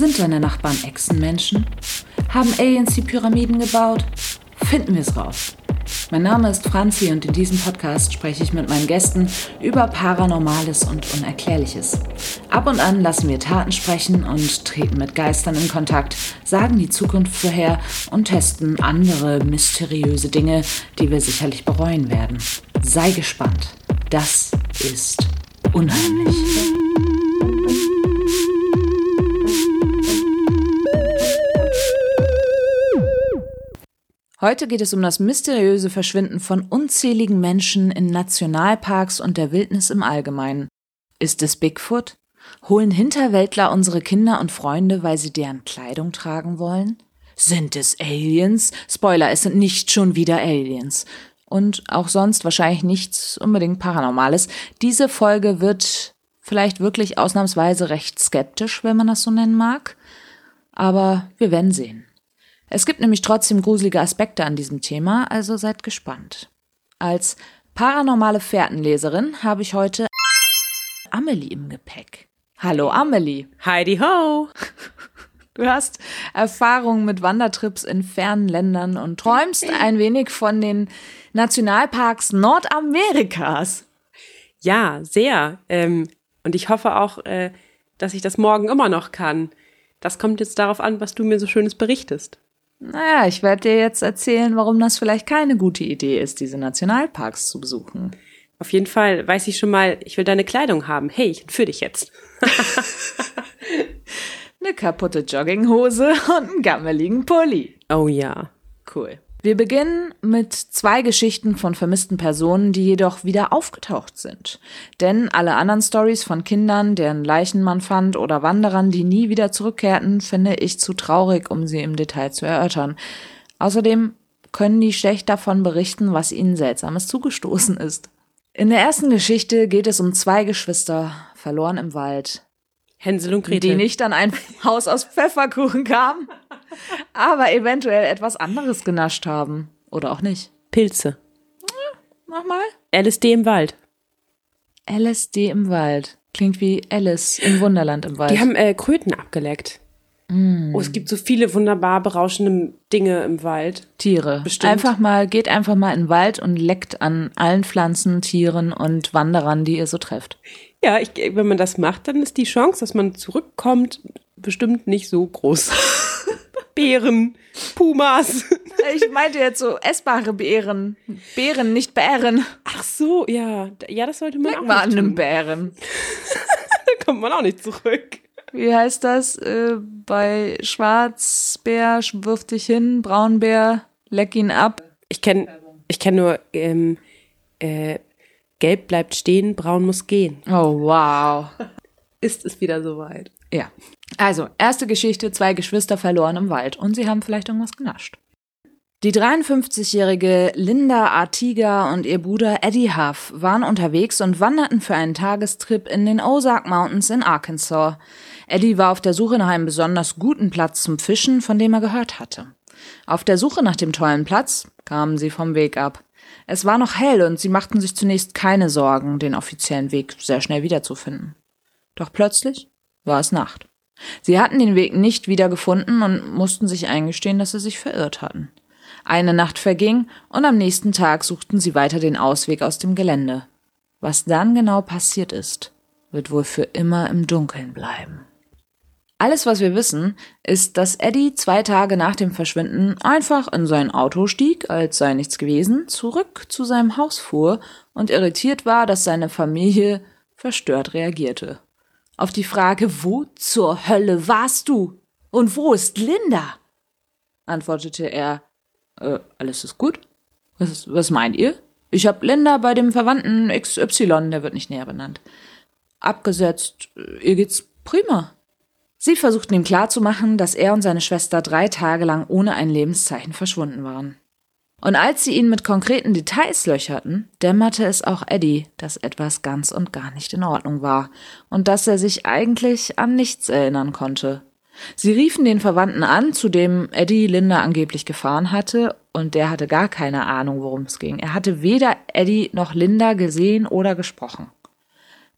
Sind deine Nachbarn Echsenmenschen? Haben Aliens die Pyramiden gebaut? Finden wir es raus. Mein Name ist Franzi und in diesem Podcast spreche ich mit meinen Gästen über Paranormales und Unerklärliches. Ab und an lassen wir Taten sprechen und treten mit Geistern in Kontakt, sagen die Zukunft vorher und testen andere mysteriöse Dinge, die wir sicherlich bereuen werden. Sei gespannt. Das ist unheimlich. Heute geht es um das mysteriöse Verschwinden von unzähligen Menschen in Nationalparks und der Wildnis im Allgemeinen. Ist es Bigfoot? Holen Hinterwäldler unsere Kinder und Freunde, weil sie deren Kleidung tragen wollen? Sind es Aliens? Spoiler, es sind nicht schon wieder Aliens. Und auch sonst wahrscheinlich nichts unbedingt Paranormales. Diese Folge wird vielleicht wirklich ausnahmsweise recht skeptisch, wenn man das so nennen mag. Aber wir werden sehen. Es gibt nämlich trotzdem gruselige Aspekte an diesem Thema, also seid gespannt. Als paranormale Fährtenleserin habe ich heute Amelie im Gepäck. Hallo Amelie. Heidi ho. Du hast Erfahrungen mit Wandertrips in fernen Ländern und träumst ein wenig von den Nationalparks Nordamerikas. Ja, sehr. Ähm, und ich hoffe auch, äh, dass ich das morgen immer noch kann. Das kommt jetzt darauf an, was du mir so Schönes berichtest. Naja, ich werde dir jetzt erzählen, warum das vielleicht keine gute Idee ist, diese Nationalparks zu besuchen. Auf jeden Fall weiß ich schon mal, ich will deine Kleidung haben. Hey, ich entführe dich jetzt. Eine kaputte Jogginghose und einen gammeligen Pulli. Oh ja. Cool. Wir beginnen mit zwei Geschichten von vermissten Personen, die jedoch wieder aufgetaucht sind. Denn alle anderen Stories von Kindern, deren Leichen man fand oder Wanderern, die nie wieder zurückkehrten, finde ich zu traurig, um sie im Detail zu erörtern. Außerdem können die schlecht davon berichten, was ihnen Seltsames zugestoßen ist. In der ersten Geschichte geht es um zwei Geschwister, verloren im Wald. Hänsel und Gretel. Die nicht an ein Haus aus Pfefferkuchen kamen, aber eventuell etwas anderes genascht haben. Oder auch nicht. Pilze. Nochmal? LSD im Wald. LSD im Wald. Klingt wie Alice im Wunderland im Wald. Die haben äh, Kröten abgeleckt. Mm. Oh, es gibt so viele wunderbar berauschende Dinge im Wald. Tiere. Bestimmt. Einfach mal, geht einfach mal in den Wald und leckt an allen Pflanzen, Tieren und Wanderern, die ihr so trefft. Ja, ich, wenn man das macht, dann ist die Chance, dass man zurückkommt, bestimmt nicht so groß. Bären, Pumas. Ich meinte jetzt so essbare Beeren. Beeren, nicht Bären. Ach so, ja. Ja, das sollte man Leck auch mal an einem. Bären. Da kommt man auch nicht zurück. Wie heißt das? Äh, bei Schwarzbär, wirf dich hin, Braunbär, leck ihn ab. Ich kenne ich kenn nur, ähm, äh, gelb bleibt stehen, braun muss gehen. Oh, wow. Ist es wieder soweit? Ja. Also, erste Geschichte, zwei Geschwister verloren im Wald und sie haben vielleicht irgendwas genascht. Die 53-jährige Linda Artiga und ihr Bruder Eddie Huff waren unterwegs und wanderten für einen Tagestrip in den Ozark Mountains in Arkansas. Eddie war auf der Suche nach einem besonders guten Platz zum Fischen, von dem er gehört hatte. Auf der Suche nach dem tollen Platz kamen sie vom Weg ab. Es war noch hell und sie machten sich zunächst keine Sorgen, den offiziellen Weg sehr schnell wiederzufinden. Doch plötzlich war es Nacht. Sie hatten den Weg nicht wiedergefunden und mussten sich eingestehen, dass sie sich verirrt hatten. Eine Nacht verging und am nächsten Tag suchten sie weiter den Ausweg aus dem Gelände. Was dann genau passiert ist, wird wohl für immer im Dunkeln bleiben. Alles, was wir wissen, ist, dass Eddie zwei Tage nach dem Verschwinden einfach in sein Auto stieg, als sei nichts gewesen, zurück zu seinem Haus fuhr und irritiert war, dass seine Familie verstört reagierte. Auf die Frage, wo zur Hölle warst du? Und wo ist Linda? antwortete er, äh, alles ist gut. Was, was meint ihr? Ich hab Linda bei dem Verwandten XY, der wird nicht näher benannt, abgesetzt. Ihr geht's prima. Sie versuchten ihm klarzumachen, dass er und seine Schwester drei Tage lang ohne ein Lebenszeichen verschwunden waren. Und als sie ihn mit konkreten Details löcherten, dämmerte es auch Eddie, dass etwas ganz und gar nicht in Ordnung war und dass er sich eigentlich an nichts erinnern konnte. Sie riefen den Verwandten an, zu dem Eddie Linda angeblich gefahren hatte, und der hatte gar keine Ahnung, worum es ging. Er hatte weder Eddie noch Linda gesehen oder gesprochen.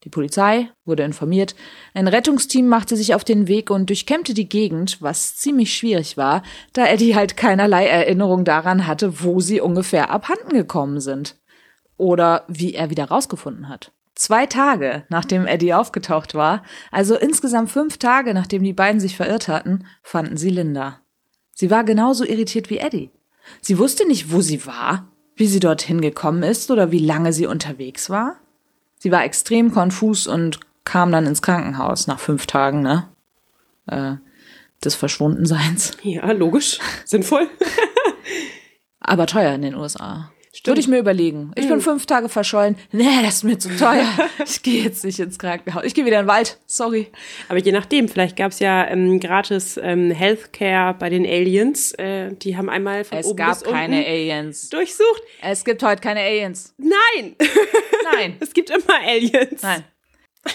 Die Polizei wurde informiert, ein Rettungsteam machte sich auf den Weg und durchkämmte die Gegend, was ziemlich schwierig war, da Eddie halt keinerlei Erinnerung daran hatte, wo sie ungefähr abhanden gekommen sind. Oder wie er wieder rausgefunden hat. Zwei Tage, nachdem Eddie aufgetaucht war, also insgesamt fünf Tage, nachdem die beiden sich verirrt hatten, fanden sie Linda. Sie war genauso irritiert wie Eddie. Sie wusste nicht, wo sie war, wie sie dorthin gekommen ist oder wie lange sie unterwegs war. Sie war extrem konfus und kam dann ins Krankenhaus nach fünf Tagen, ne? Äh, des Verschwundenseins. Ja, logisch. Sinnvoll. Aber teuer in den USA. Würde ich mir überlegen. Ich bin fünf Tage verschollen. Nee, das ist mir zu teuer. Ich gehe jetzt nicht ins Krankenhaus. Ich gehe wieder in den Wald. Sorry. Aber je nachdem, vielleicht gab es ja ähm, gratis ähm, Healthcare bei den Aliens. Äh, die haben einmal von Es oben gab bis keine unten Aliens. durchsucht. Es gibt heute keine Aliens. Nein! Nein. es gibt immer Aliens. Nein.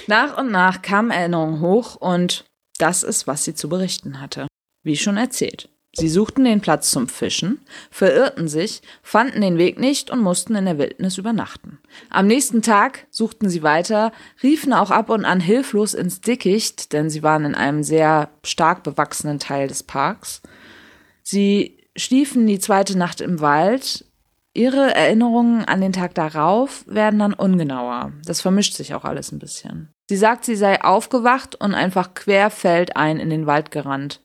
Nach und nach kamen Erinnerungen hoch und das ist, was sie zu berichten hatte. Wie schon erzählt. Sie suchten den Platz zum Fischen, verirrten sich, fanden den Weg nicht und mussten in der Wildnis übernachten. Am nächsten Tag suchten sie weiter, riefen auch ab und an hilflos ins Dickicht, denn sie waren in einem sehr stark bewachsenen Teil des Parks. Sie schliefen die zweite Nacht im Wald. Ihre Erinnerungen an den Tag darauf werden dann ungenauer. Das vermischt sich auch alles ein bisschen. Sie sagt, sie sei aufgewacht und einfach querfeldein in den Wald gerannt.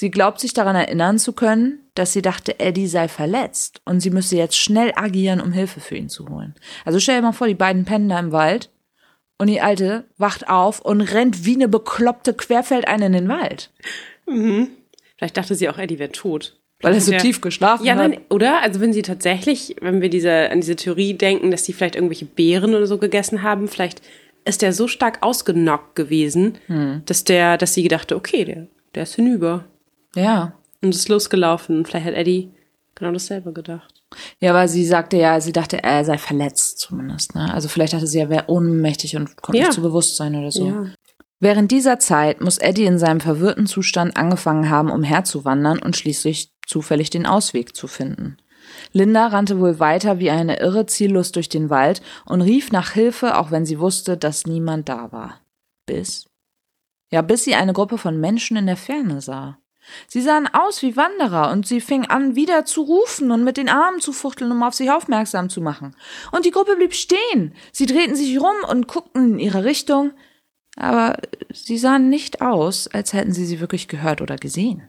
Sie glaubt sich daran erinnern zu können, dass sie dachte, Eddie sei verletzt und sie müsse jetzt schnell agieren, um Hilfe für ihn zu holen. Also stell dir mal vor, die beiden pennen da im Wald und die Alte wacht auf und rennt wie eine bekloppte querfeldein in den Wald, Vielleicht dachte sie auch, Eddie wäre tot. weil er so Ja. tief geschlafen Ja, hat. nein, oder? Also wenn sie tatsächlich, wenn wir diese, an diese Theorie denken, dass sie vielleicht irgendwelche Beeren oder so gegessen haben, vielleicht ist der so stark ausgenockt gewesen, Hm. dass der, dass sie gedachte, okay, der, der ist hinüber Ja. und ist losgelaufen. Vielleicht hat Eddie genau dasselbe gedacht. Ja, weil sie sagte ja, sie dachte, er sei verletzt zumindest. Ne? Also vielleicht dachte sie, er wäre ohnmächtig und kommt Ja. nicht zu Bewusstsein oder so. Ja. Während dieser Zeit muss Eddie in seinem verwirrten Zustand angefangen haben, umherzuwandern und schließlich zufällig den Ausweg zu finden. Linda rannte wohl weiter wie eine Irre ziellos durch den Wald und rief nach Hilfe, auch wenn sie wusste, dass niemand da war. Bis. Ja, bis sie eine Gruppe von Menschen in der Ferne sah. Sie sahen aus wie Wanderer und sie fing an, wieder zu rufen und mit den Armen zu fuchteln, um auf sich aufmerksam zu machen. Und die Gruppe blieb stehen. Sie drehten sich rum und guckten in ihre Richtung, aber sie sahen nicht aus, als hätten sie sie wirklich gehört oder gesehen.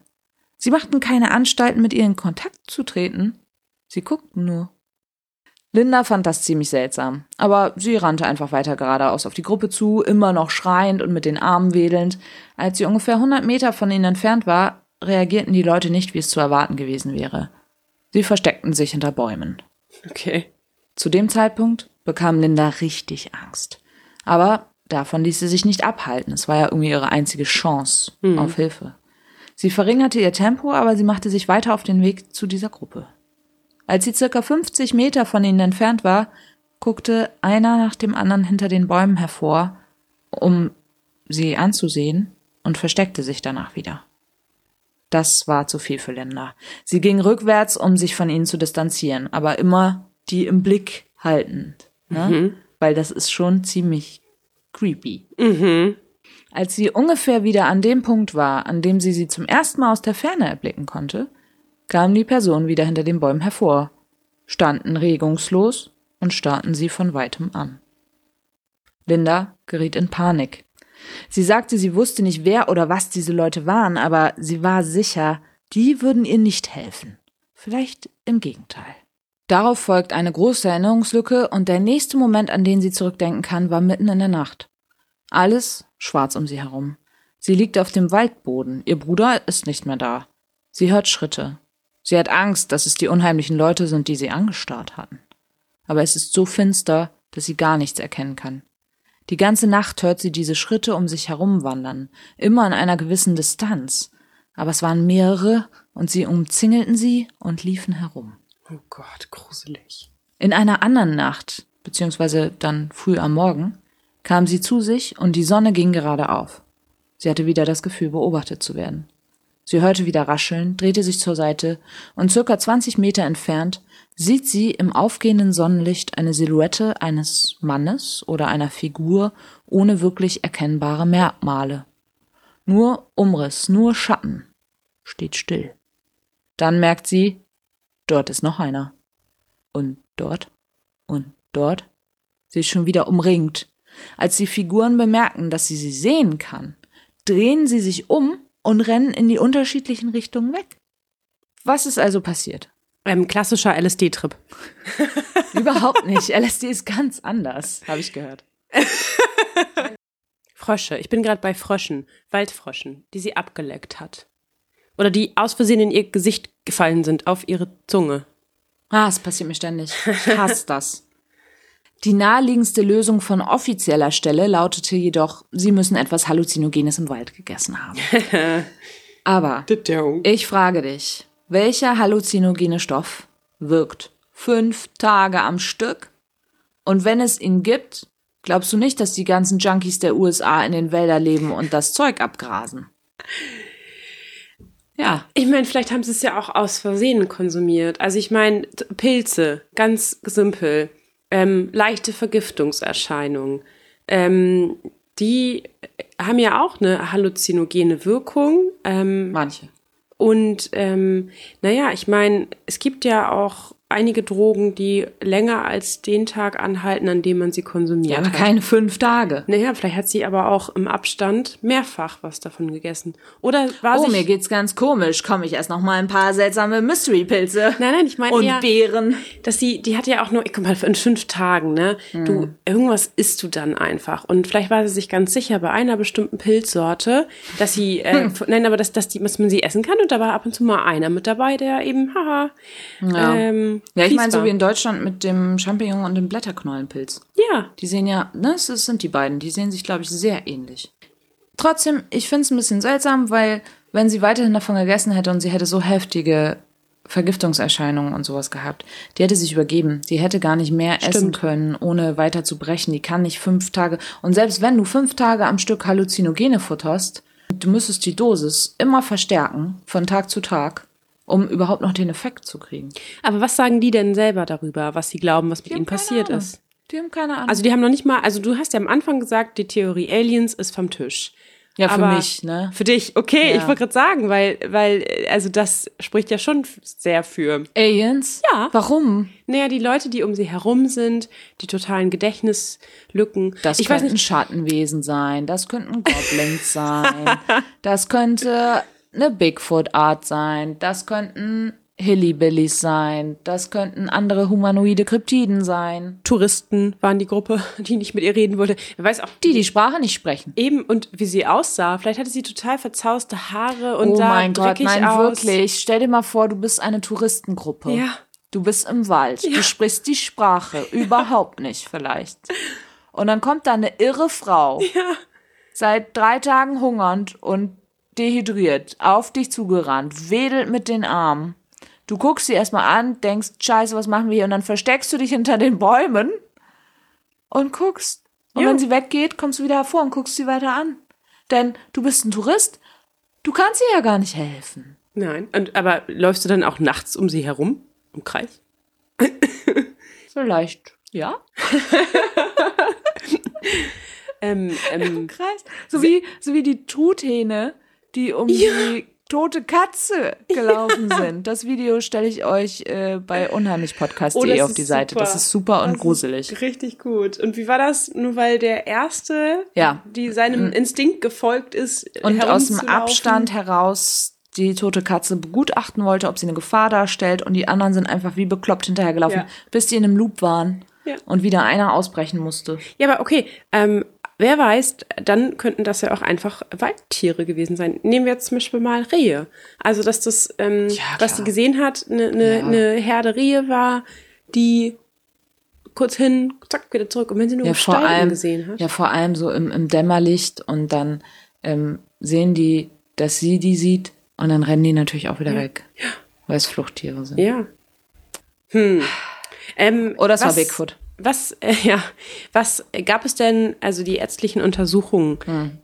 Sie machten keine Anstalten, mit ihr in Kontakt zu treten. Sie guckten nur. Linda fand das ziemlich seltsam, aber sie rannte einfach weiter geradeaus auf die Gruppe zu, immer noch schreiend und mit den Armen wedelnd. Als sie ungefähr 100 Meter von ihnen entfernt war, reagierten die Leute nicht, wie es zu erwarten gewesen wäre. Sie versteckten sich hinter Bäumen. Okay. Zu dem Zeitpunkt bekam Linda richtig Angst. Aber davon ließ sie sich nicht abhalten. Es war ja irgendwie ihre einzige Chance auf Hilfe. Sie verringerte ihr Tempo, aber sie machte sich weiter auf den Weg zu dieser Gruppe. Als sie circa 50 Meter von ihnen entfernt war, guckte einer nach dem anderen hinter den Bäumen hervor, um sie anzusehen und versteckte sich danach wieder. Das war zu viel für Linda. Sie ging rückwärts, um sich von ihnen zu distanzieren, aber immer die im Blick haltend. Ne? Weil das ist schon ziemlich creepy. Als sie ungefähr wieder an dem Punkt war, an dem sie sie zum ersten Mal aus der Ferne erblicken konnte, kamen die Personen wieder hinter den Bäumen hervor, standen regungslos und starrten sie von weitem an. Linda geriet in Panik. Sie sagte, sie wusste nicht, wer oder was diese Leute waren, aber sie war sicher, die würden ihr nicht helfen. Vielleicht im Gegenteil. Darauf folgt eine große Erinnerungslücke und der nächste Moment, an den sie zurückdenken kann, war mitten in der Nacht. Alles schwarz um sie herum. Sie liegt auf dem Waldboden. Ihr Bruder ist nicht mehr da. Sie hört Schritte. Sie hat Angst, dass es die unheimlichen Leute sind, die sie angestarrt hatten. Aber es ist so finster, dass sie gar nichts erkennen kann. Die ganze Nacht hört sie diese Schritte um sich herum wandern, immer in einer gewissen Distanz. Aber es waren mehrere und sie umzingelten sie und liefen herum. Oh Gott, gruselig. In einer anderen Nacht, beziehungsweise dann früh am Morgen, kam sie zu sich und die Sonne ging gerade auf. Sie hatte wieder das Gefühl, beobachtet zu werden. Sie hörte wieder Rascheln, drehte sich zur Seite und circa 20 Meter entfernt sieht sie im aufgehenden Sonnenlicht eine Silhouette eines Mannes oder einer Figur ohne wirklich erkennbare Merkmale. Nur Umriss, nur Schatten. Steht still. Dann merkt sie, dort ist noch einer. Und dort und dort. Sie ist schon wieder umringt. Als die Figuren bemerken, dass sie sie sehen kann, drehen sie sich um und rennen in die unterschiedlichen Richtungen weg. Was ist also passiert? Ähm, klassischer LSD-Trip. Überhaupt nicht. LSD ist ganz anders, habe ich gehört. Frösche. Ich bin gerade bei Fröschen, Waldfröschen, die sie abgeleckt hat. Oder die aus Versehen in ihr Gesicht gefallen sind, auf ihre Zunge. Ah, es passiert mir ständig. Ich hasse das. Die naheliegendste Lösung von offizieller Stelle lautete jedoch, sie müssen etwas Halluzinogenes im Wald gegessen haben. Aber ich frage dich, welcher halluzinogene Stoff wirkt fünf Tage am Stück? Und wenn es ihn gibt, glaubst du nicht, dass die ganzen Junkies der USA in den Wäldern leben und das Zeug abgrasen? Ja. Ich meine, vielleicht haben sie es ja auch aus Versehen konsumiert. Also ich meine, Pilze, ganz simpel ähm, leichte Vergiftungserscheinungen. Ähm, die haben ja auch eine halluzinogene Wirkung. Ähm, Manche. Und ähm, naja, ich meine, es gibt ja auch einige Drogen, die länger als den Tag anhalten, an dem man sie konsumiert. Ja, aber hat. keine fünf Tage. Naja, vielleicht hat sie aber auch im Abstand mehrfach was davon gegessen. Oder war Oh, mir geht's ganz komisch. Komm, ich esse noch mal ein paar seltsame Mystery-Pilze. Nein, nein, ich meine Und eher, Beeren. dass sie, die hat ja auch nur, ich guck mal, in fünf Tagen, ne? Hm. Du, irgendwas isst du dann einfach. Und vielleicht war sie sich ganz sicher bei einer bestimmten Pilzsorte, dass sie, äh, Hm. nein, aber dass, dass, die, dass man sie essen kann und da war ab und zu mal einer mit dabei, der eben, haha, Ja. ähm, Ja, ich meine, so wie in Deutschland mit dem Champignon und dem Blätterknollenpilz. Ja, Die sehen ja, ne, das sind die beiden, die sehen sich, glaube ich, sehr ähnlich. Trotzdem, ich finde es ein bisschen seltsam, weil wenn sie weiterhin davon gegessen hätte und sie hätte so heftige Vergiftungserscheinungen und sowas gehabt, die hätte sich übergeben. Die hätte gar nicht mehr essen Stimmt. können, ohne weiter zu brechen. Die kann nicht fünf Tage. Und selbst wenn du fünf Tage am Stück Halluzinogene futterst, du müsstest die Dosis immer verstärken, von Tag zu Tag, um überhaupt noch den Effekt zu kriegen. aber was sagen die denn selber darüber, was sie glauben, was mit ihnen passiert Ahnung. ist? Die haben keine Ahnung. Also die haben noch nicht mal, also du hast ja am Anfang gesagt, die Theorie Aliens ist vom Tisch. ja, für aber- mich, ne? Für dich, okay, Ja. ich wollte gerade sagen, weil, weil, also das spricht ja schon sehr für. Aliens? Ja. Warum? Naja, die Leute, die um sie herum sind, die totalen Gedächtnislücken. Das ich weiß könnten nicht, Schattenwesen sein, das könnten Goblins sein, das könnte eine Bigfoot-Art sein, das könnten Hillbillies sein, das könnten andere humanoide Kryptiden sein. Touristen waren die Gruppe, die nicht mit ihr reden wollte. Wer weiß auch, Die die Sprache nicht sprechen. eben und wie sie aussah. Vielleicht hatte sie total verzauste Haare und oh sah mein Gott, dreckig nein, aus. wirklich. Stell dir mal vor, du bist eine Touristengruppe. Ja. Du bist im Wald, du sprichst die Sprache überhaupt nicht vielleicht. Und dann kommt da eine irre Frau, Ja. seit drei Tagen hungernd und dehydriert, auf dich zugerannt, wedelt mit den Armen. Du guckst sie erstmal an, denkst, scheiße, was machen wir hier? Und dann versteckst du dich hinter den Bäumen und guckst. Und Ja. wenn sie weggeht, kommst du wieder hervor und guckst sie weiter an. Denn du bist ein Tourist, du kannst ihr ja gar nicht helfen. Nein. Und, aber läufst du dann auch nachts um sie herum? Im Kreis? Vielleicht, ja. Ähm, ähm, Kreis. So wie, so wie die Truthähne, die um die tote Katze gelaufen sind. Das Video stelle ich euch äh, bei unheimlichpodcast.de Oh, auf die Seite. super. Das ist super und Das gruselig. Richtig gut. Und wie war das? Nur weil der Erste, Ja. die seinem Instinkt gefolgt ist, Und aus dem? Abstand heraus die tote Katze begutachten wollte, ob sie eine Gefahr darstellt. Und die anderen sind einfach wie bekloppt hinterhergelaufen, Ja. bis die in einem Loop waren Ja. und wieder einer ausbrechen musste. Ja, aber okay. Ähm, wer weiß, dann könnten das ja auch einfach Waldtiere gewesen sein. Nehmen wir jetzt zum Beispiel mal Rehe. Also, dass das, ähm, Ja, was sie gesehen hat, eine ne, Ja. ne Herde Rehe war, die kurz hin, zack, wieder zurück. Und wenn sie nur Ja, vor allem, gesehen hat. ja, vor allem so im, im Dämmerlicht und dann ähm, sehen die, dass sie die sieht und dann rennen die natürlich auch wieder weg, weil es Fluchttiere sind. Ja. Hm. Ähm, Oder es war was- Bigfoot. Was, äh, ja, was gab es denn, also die ärztlichen Untersuchungen,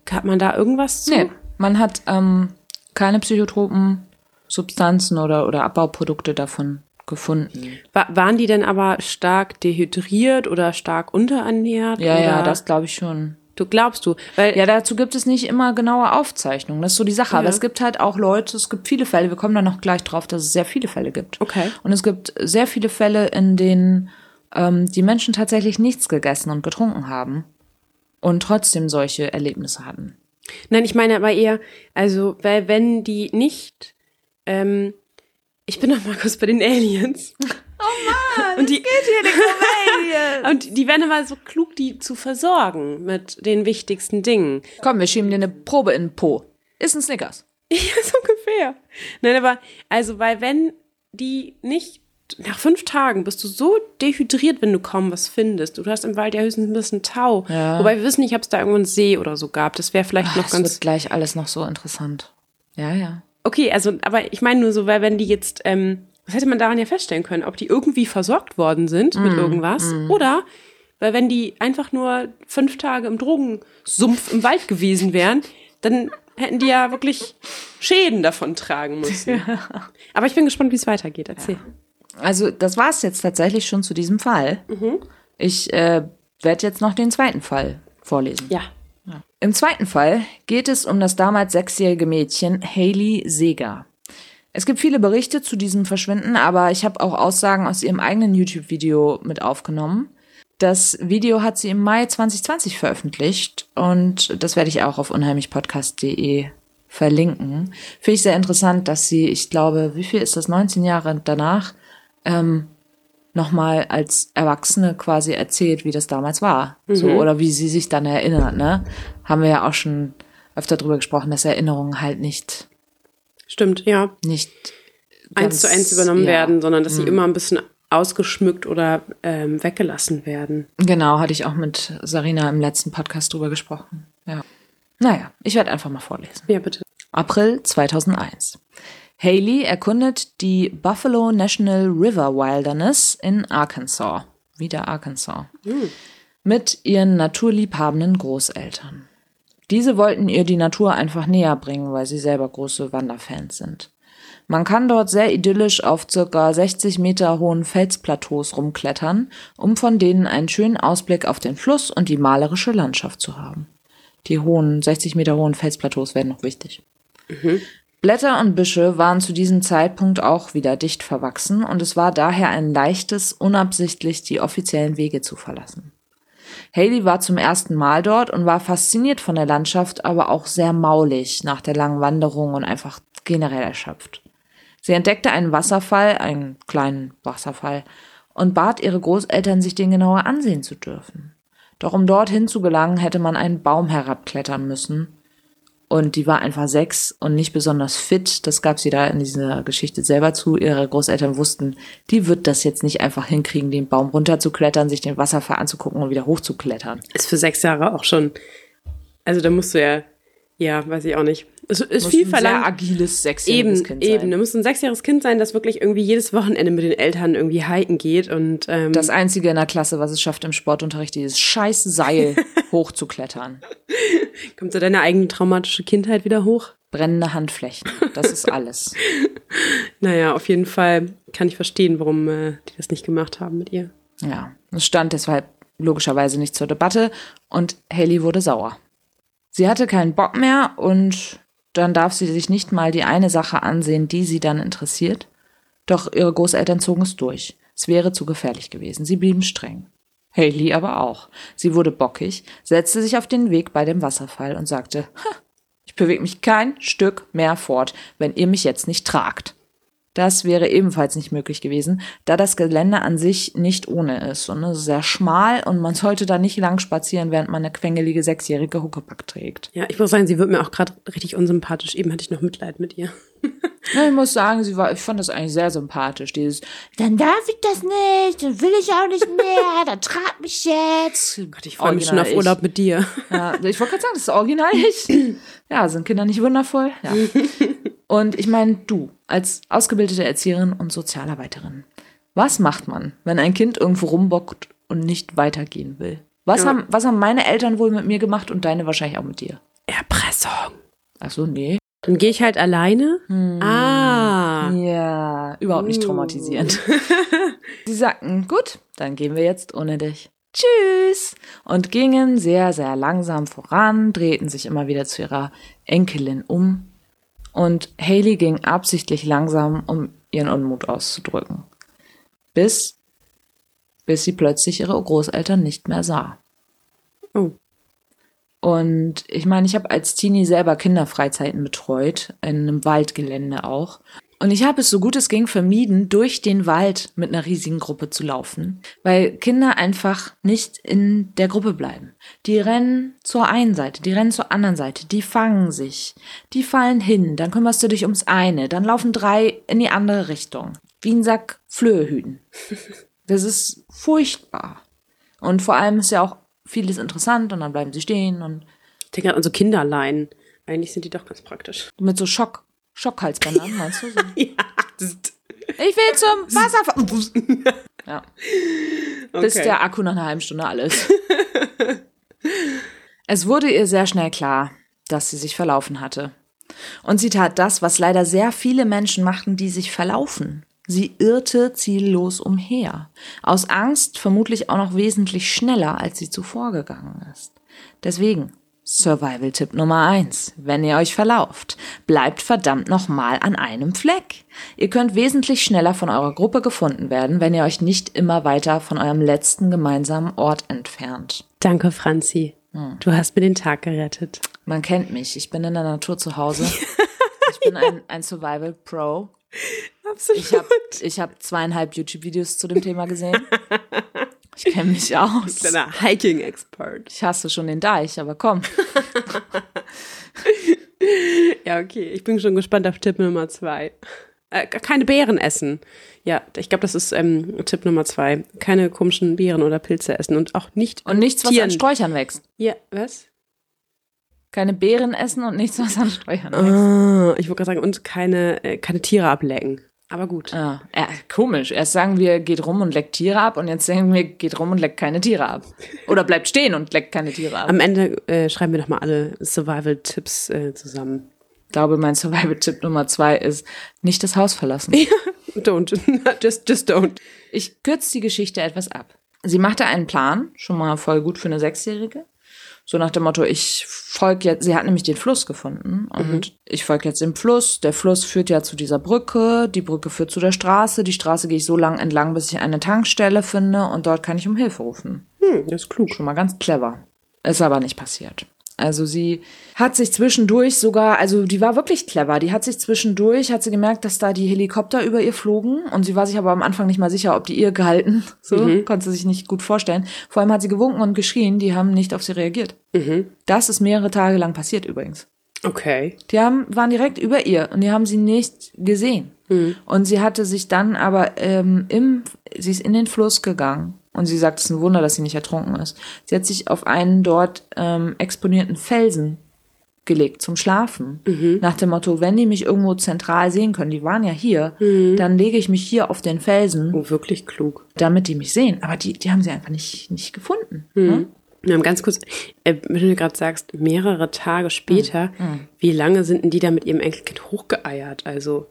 hat man da irgendwas zu? Nee, man hat ähm, keine psychotropen Substanzen oder, oder Abbauprodukte davon gefunden. Wa waren die denn aber stark dehydriert oder stark unterernährt? Ja, oder? ja, das glaube ich schon. Du glaubst du? Weil Ja, dazu gibt es nicht immer genaue Aufzeichnungen. Das ist so die Sache. Aber Ja. es gibt halt auch Leute, es gibt viele Fälle, wir kommen da noch gleich drauf, dass es sehr viele Fälle gibt. Okay. Und es gibt sehr viele Fälle, in denen ähm, die Menschen tatsächlich nichts gegessen und getrunken haben und trotzdem solche Erlebnisse hatten. Nein, ich meine aber eher, also, weil wenn die nicht, ähm, ich bin noch mal kurz bei den Aliens. Oh Mann, und die, geht hier Und die werden aber so klug, die zu versorgen mit den wichtigsten Dingen. Komm, wir schieben dir eine Probe in den Po. Ist ein Snickers. Ja, so ungefähr. Nein, aber, also, weil wenn die nicht, nach fünf Tagen bist du so dehydriert, wenn du kaum was findest. Du hast im Wald ja höchstens ein bisschen Tau. Ja. Wobei wir wissen nicht, ob es da irgendwo einen See oder so gab. Das wäre vielleicht Ach, noch es ganz wird gleich alles noch so interessant. Ja, ja. Okay, also, aber ich meine nur so, weil wenn die jetzt, ähm, was hätte man daran ja feststellen können, ob die irgendwie versorgt worden sind mit irgendwas oder weil wenn die einfach nur fünf Tage im Drogensumpf im Wald gewesen wären, dann hätten die ja wirklich Schäden davon tragen müssen. Aber ich bin gespannt, wie es weitergeht. Erzähl. Also, das war es jetzt tatsächlich schon zu diesem Fall. Ich äh, werde jetzt noch den zweiten Fall vorlesen. Ja. Im zweiten Fall geht es um das damals sechsjährige Mädchen Hailey Seger. Es gibt viele Berichte zu diesem Verschwinden, aber ich habe auch Aussagen aus ihrem eigenen YouTube-Video mit aufgenommen. Das Video hat sie im Mai 2020 veröffentlicht und das werde ich auch auf unheimlichpodcast.de verlinken. Finde ich sehr interessant, dass sie, ich glaube, wie viel ist das, 19 Jahre danach, ähm, nochmal als Erwachsene quasi erzählt, wie das damals war. So, oder wie sie sich dann erinnert, ne? Haben wir ja auch schon öfter drüber gesprochen, dass Erinnerungen halt nicht, Stimmt, ja. nicht Eins ganz- zu eins übernommen ja. werden, sondern dass sie immer ein bisschen ausgeschmückt oder ähm, weggelassen werden. Genau, hatte ich auch mit Sarina im letzten Podcast drüber gesprochen. Ja. Naja, ich werde einfach mal vorlesen. Ja, bitte. April 2001. Haley erkundet die Buffalo National River Wilderness in Arkansas. Wieder Arkansas. Mit ihren naturliebhabenden Großeltern. Diese wollten ihr die Natur einfach näher bringen, weil sie selber große Wanderfans sind. Man kann dort sehr idyllisch auf circa 60 Meter hohen Felsplateaus rumklettern, um von denen einen schönen Ausblick auf den Fluss und die malerische Landschaft zu haben. Die hohen, 60 Meter hohen Felsplateaus werden noch wichtig. Blätter und Büsche waren zu diesem Zeitpunkt auch wieder dicht verwachsen und es war daher ein leichtes, unabsichtlich die offiziellen Wege zu verlassen. Haley war zum ersten Mal dort und war fasziniert von der Landschaft, aber auch sehr maulig nach der langen Wanderung und einfach generell erschöpft. Sie entdeckte einen Wasserfall, einen kleinen Wasserfall, und bat ihre Großeltern, sich den genauer ansehen zu dürfen. Doch um dorthin zu gelangen, hätte man einen Baum herabklettern müssen, und die war einfach sechs und nicht besonders fit. Das gab sie da in dieser Geschichte selber zu. Ihre Großeltern wussten, die wird das jetzt nicht einfach hinkriegen, den Baum runterzuklettern, sich den Wasserfall anzugucken und wieder hochzuklettern. Ist für sechs Jahre auch schon. Also da musst du ja, ja, weiß ich auch nicht. Es ist Muss viel ein sehr verlangt. agiles, sechsjähriges Eben, Kind eben. sein. Da muss ein sechsjähriges Kind sein, das wirklich irgendwie jedes Wochenende mit den Eltern irgendwie hiken geht und ähm, Das Einzige in der Klasse, was es schafft im Sportunterricht, dieses scheiß Seil hochzuklettern. kommt so deine eigene traumatische Kindheit wieder hoch. Brennende Handflächen. Das ist alles. Naja, auf jeden Fall kann ich verstehen, warum äh, die das nicht gemacht haben mit ihr. Ja, es stand deshalb logischerweise nicht zur Debatte und Haley wurde sauer. Sie hatte keinen Bock mehr und dann darf sie sich nicht mal die eine Sache ansehen, die sie dann interessiert. Doch ihre Großeltern zogen es durch. Es wäre zu gefährlich gewesen. Sie blieben streng. Haley aber auch. Sie wurde bockig, setzte sich auf den Weg bei dem Wasserfall und sagte, "Ha, ich bewege mich kein Stück mehr fort, wenn ihr mich jetzt nicht tragt. Das wäre ebenfalls nicht möglich gewesen, da das Gelände an sich nicht ohne ist und es ist sehr schmal und man sollte da nicht lang spazieren, während man eine quengelige sechsjährige Huckepack trägt. Ja, ich muss sagen, sie wird mir auch gerade richtig unsympathisch. Eben hatte ich noch Mitleid mit ihr. Ja, ich muss sagen, sie war, ich fand das eigentlich sehr sympathisch, dieses, dann darf ich das nicht, dann will ich auch nicht mehr, dann trag mich jetzt. Gott, ich freue mich schon auf ich. Urlaub mit dir. Ja, ich wollte gerade sagen, das ist original ich. Ja, sind Kinder nicht wundervoll? Ja. Und ich meine, du, als ausgebildete Erzieherin und Sozialarbeiterin, was macht man, wenn ein Kind irgendwo rumbockt und nicht weitergehen will? Was, Ja. haben, was haben meine Eltern wohl mit mir gemacht und deine wahrscheinlich auch mit dir? Erpressung. Ach so, nee. Dann gehe ich halt alleine. Ah. Ja, überhaupt nicht Uh. traumatisierend. Sie sagten, gut, dann gehen wir jetzt ohne dich. Tschüss! Und gingen sehr, sehr langsam voran, drehten sich immer wieder zu ihrer Enkelin um. Und Haley ging absichtlich langsam, um ihren Unmut auszudrücken. Bis, bis sie plötzlich ihre Großeltern nicht mehr sah. Oh. Und ich meine, ich habe als Teenie selber Kinderfreizeiten betreut, in einem Waldgelände auch. Und ich habe es so gut es ging vermieden, durch den Wald mit einer riesigen Gruppe zu laufen, weil Kinder einfach nicht in der Gruppe bleiben. Die rennen zur einen Seite, die rennen zur anderen Seite, die fangen sich, die fallen hin, dann kümmerst du dich ums eine, dann laufen drei in die andere Richtung, wie ein Sack Flöhehüten. Das ist furchtbar. Und vor allem ist ja auch vieles interessant und dann bleiben sie stehen und Ich denke an so Kinderleinen. Eigentlich sind die doch ganz praktisch. mit so Schock, Schockhalsbändern, meinst du? So. Ja. Ich will zum Wasserfall. ja. Bis Okay. der Akku nach einer halben Stunde alle ist. es wurde ihr sehr schnell klar, dass sie sich verlaufen hatte. Und sie tat das, was leider sehr viele Menschen machten, die sich verlaufen. Sie irrte ziellos umher. Aus Angst vermutlich auch noch wesentlich schneller, als sie zuvor gegangen ist. Deswegen, Survival-Tipp Nummer eins: Wenn ihr euch verlauft, bleibt verdammt nochmal an einem Fleck. Ihr könnt wesentlich schneller von eurer Gruppe gefunden werden, wenn ihr euch nicht immer weiter von eurem letzten gemeinsamen Ort entfernt. Danke, Franzi. Du hast mir den Tag gerettet. Man kennt mich, ich bin in der Natur zu Hause. Ich bin ein, ein Survival-Pro. Absolut. Ich habe ich hab zweieinhalb YouTube-Videos zu dem Thema gesehen. Ich kenne mich aus. Kleiner Hiking-Expert. Ich hasse schon den Deich, aber komm. Ja, okay. Ich bin schon gespannt auf Tipp Nummer zwei. Äh, keine Beeren essen. Ja, ich glaube, das ist ähm, Tipp Nummer zwei. Keine komischen Beeren oder Pilze essen und auch nicht Und nichts, was Tieren. an Sträuchern wächst. Ja, was? Keine Beeren essen und nichts, was an Sträuchern wächst. Ah, ich wollte gerade sagen, und keine, äh, keine Tiere ablecken. Aber gut. Ah, ja, komisch. Erst sagen wir, geht rum und leckt Tiere ab und jetzt sagen wir, geht rum und leckt keine Tiere ab. Oder bleibt stehen und leckt keine Tiere ab. Am Ende äh, schreiben wir nochmal alle Survival-Tipps äh, zusammen. Ich glaube, mein Survival-Tipp Nummer zwei ist, nicht das Haus verlassen. Don't. just, just don't. Ich kürze die Geschichte etwas ab. Sie machte einen Plan, schon mal voll gut für eine Sechsjährige. So nach dem Motto, ich folge jetzt, sie hat nämlich den Fluss gefunden und ich folge jetzt dem Fluss. Der Fluss führt ja zu dieser Brücke, die Brücke führt zu der Straße, die Straße gehe ich so lang entlang, bis ich eine Tankstelle finde und dort kann ich um Hilfe rufen. Hm, das ist klug. Schon mal ganz clever. Ist aber nicht passiert. Also sie hat sich zwischendurch sogar, also die war wirklich clever. Die hat sich zwischendurch, hat sie gemerkt, dass da die Helikopter über ihr flogen und sie war sich aber am Anfang nicht mal sicher, ob die ihr gehalten. So, konnte sie sich nicht gut vorstellen. Vor allem hat sie gewunken und geschrien, die haben nicht auf sie reagiert. Das ist mehrere Tage lang passiert übrigens. Okay. Die haben, waren direkt über ihr und die haben sie nicht gesehen. Und sie hatte sich dann aber ähm, im, sie ist in den Fluss gegangen und sie sagt, es ist ein Wunder, dass sie nicht ertrunken ist. Sie hat sich auf einen dort ähm, exponierten Felsen gelegt zum Schlafen. Nach dem Motto, wenn die mich irgendwo zentral sehen können, die waren ja hier, dann lege ich mich hier auf den Felsen, Oh, wirklich klug. damit die mich sehen. Aber die, die haben sie einfach nicht, nicht gefunden. Ne? Ja, ganz kurz, äh, wenn du gerade sagst, mehrere Tage später, wie lange sind denn die da mit ihrem Enkelkind hochgeeiert? Also,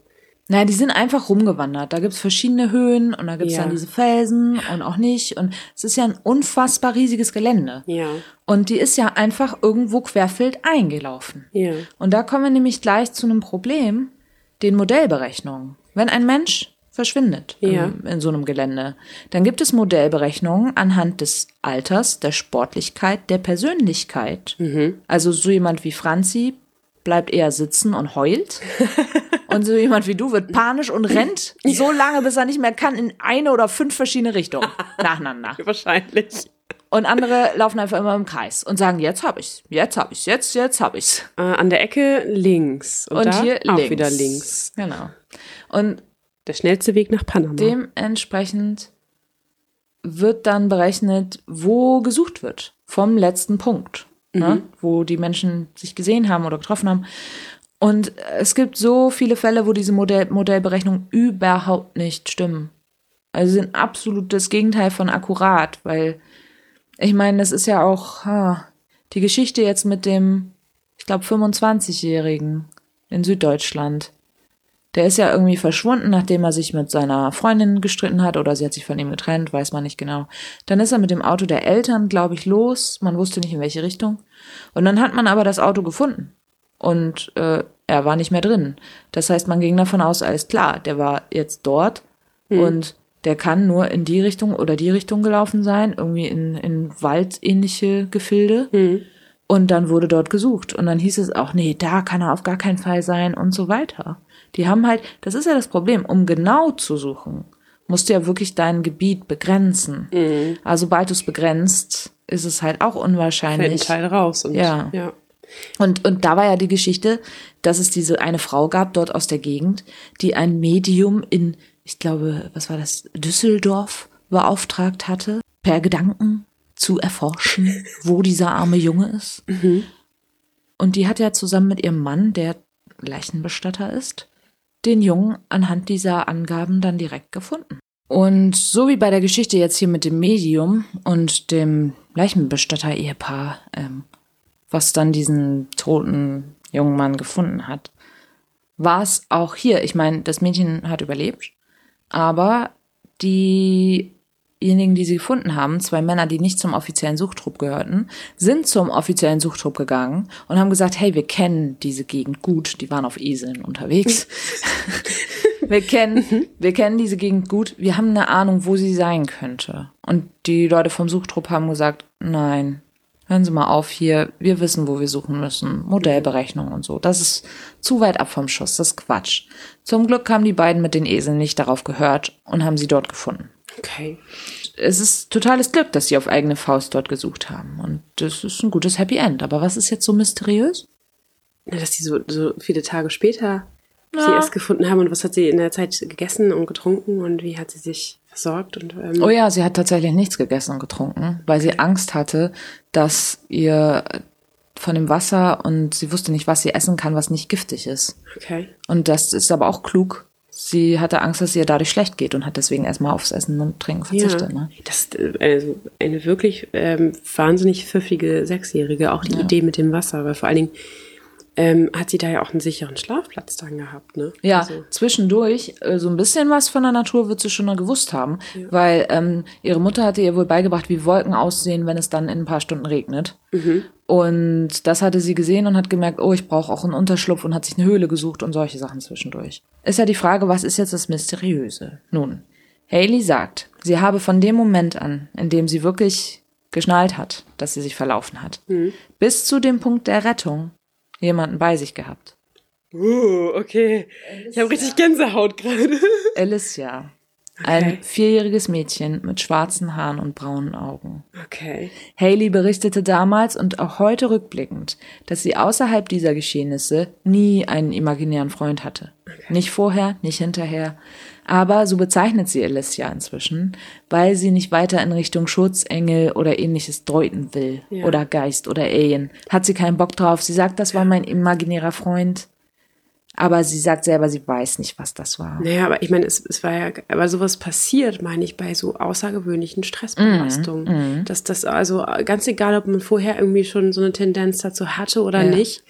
Naja, die sind einfach rumgewandert. Da gibt's verschiedene Höhen und da gibt's Ja. dann diese Felsen und auch nicht. Und es ist ja ein unfassbar riesiges Gelände. ja. Und die ist ja einfach irgendwo querfeld eingelaufen. Ja. Und da kommen wir nämlich gleich zu einem Problem, den Modellberechnungen. Wenn ein Mensch verschwindet Ja. in, in so einem Gelände, dann gibt es Modellberechnungen anhand des Alters, der Sportlichkeit, der Persönlichkeit. Also so jemand wie Franzi bleibt eher sitzen und heult. Und so jemand wie du wird panisch und rennt so lange, bis er nicht mehr kann, in eine oder fünf verschiedene Richtungen nacheinander. Wahrscheinlich. Und andere laufen einfach immer im Kreis und sagen, jetzt hab ich's, jetzt hab ich's, jetzt, jetzt hab ich's. Äh, an der Ecke links. Und, Und hier auch links. wieder links. Genau. Und Der schnellste Weg nach Panama. dementsprechend wird dann berechnet, wo gesucht wird. Vom letzten Punkt. Ne? Wo die Menschen sich gesehen haben oder getroffen haben. Und es gibt so viele Fälle, wo diese Modell Modellberechnungen überhaupt nicht stimmen. Also sind absolut das Gegenteil von akkurat, weil ich meine, das ist ja auch ha, die Geschichte jetzt mit dem, ich glaube, 25-Jährigen in Süddeutschland. Der ist ja irgendwie verschwunden, nachdem er sich mit seiner Freundin gestritten hat oder sie hat sich von ihm getrennt, weiß man nicht genau. Dann ist er mit dem Auto der Eltern, glaube ich, los. Man wusste nicht in welche Richtung. Und dann hat man aber das Auto gefunden. Und äh, er war nicht mehr drin. Das heißt, man ging davon aus, alles klar, der war jetzt dort Hm. und der kann nur in die Richtung oder die Richtung gelaufen sein, irgendwie in, in waldähnliche Gefilde. Hm. Und dann wurde dort gesucht. Und dann hieß es auch, nee, da kann er auf gar keinen Fall sein und so weiter. Die haben halt, das ist ja das Problem, um genau zu suchen, musst du ja wirklich dein Gebiet begrenzen. Mhm. Also sobald du es begrenzt, ist es halt auch Fällt ein unwahrscheinlich. Teil raus. Und, Ja. ja. Und, und da war ja die Geschichte, dass es diese eine Frau gab dort aus der Gegend, die ein Medium in, ich glaube, was war das, Düsseldorf beauftragt hatte, per Gedanken zu erforschen, wo dieser arme Junge ist. Und die hat ja zusammen mit ihrem Mann, der Leichenbestatter ist, den Jungen anhand dieser Angaben dann direkt gefunden. Und so wie bei der Geschichte jetzt hier mit dem Medium und dem Leichenbestatter-Ehepaar, ähm, was dann diesen toten jungen Mann gefunden hat, war es auch hier. Ich meine, das Mädchen hat überlebt, aber diejenigen, die sie gefunden haben, zwei Männer, die nicht zum offiziellen Suchtrupp gehörten, sind zum offiziellen Suchtrupp gegangen und haben gesagt, hey, wir kennen diese Gegend gut. Die waren auf Eseln unterwegs. wir kennen, wir kennen diese Gegend gut. Wir haben eine Ahnung, wo sie sein könnte. Und die Leute vom Suchtrupp haben gesagt, nein, hören Sie mal auf hier. Wir wissen, wo wir suchen müssen. Modellberechnung und so. Das ist zu weit ab vom Schuss. Das ist Quatsch. Zum Glück haben die beiden mit den Eseln nicht darauf gehört und haben sie dort gefunden. Okay. Es ist totales Glück, dass sie auf eigene Faust dort gesucht haben. Und das ist ein gutes Happy End. Aber was ist jetzt so mysteriös? Dass die so, so viele Tage später sie Ja. erst gefunden haben und was hat sie in der Zeit gegessen und getrunken und wie hat sie sich versorgt und ähm, Oh ja, sie hat tatsächlich nichts gegessen und getrunken, weil sie Angst hatte, dass ihr von dem Wasser und sie wusste nicht, was sie essen kann, was nicht giftig ist. okay. Und das ist aber auch klug. Sie hatte Angst, dass es ihr dadurch schlecht geht und hat deswegen erstmal aufs Essen und Trinken verzichtet. Ja, Ne? das ist äh, also eine wirklich ähm, wahnsinnig pfiffige Sechsjährige, auch die Idee mit dem Wasser, weil vor allen Dingen ähm, hat sie da ja auch einen sicheren Schlafplatz dann gehabt, ne? Ja, Also, zwischendurch, äh, so ein bisschen was von der Natur wird sie schon mal gewusst haben, weil ähm, ihre Mutter hatte ihr wohl beigebracht, wie Wolken aussehen, wenn es dann in ein paar Stunden regnet. Und das hatte sie gesehen und hat gemerkt, oh, ich brauche auch einen Unterschlupf und hat sich eine Höhle gesucht und solche Sachen zwischendurch. Ist ja die Frage, was ist jetzt das Mysteriöse? Nun, Haley sagt, sie habe von dem Moment an, in dem sie wirklich geschnallt hat, dass sie sich verlaufen hat, bis zu dem Punkt der Rettung jemanden bei sich gehabt. uh, okay. Ich habe richtig Gänsehaut gerade. Alicia. Ein vierjähriges Mädchen mit schwarzen Haaren und braunen Augen. Okay. Haley berichtete damals und auch heute rückblickend, dass sie außerhalb dieser Geschehnisse nie einen imaginären Freund hatte. Nicht vorher, nicht hinterher. Aber so bezeichnet sie Alicia inzwischen, weil sie nicht weiter in Richtung Schutzengel oder ähnliches deuten will. Ja. Oder Geist oder Alien. Hat sie keinen Bock drauf. Sie sagt, das war mein imaginärer Freund. Aber sie sagt selber, sie weiß nicht, was das war. Naja, aber ich meine, es, es war ja, aber sowas passiert, meine ich, bei so außergewöhnlichen Stressbelastungen. Dass das also, ganz egal, ob man vorher irgendwie schon so eine Tendenz dazu hatte oder Ja. nicht,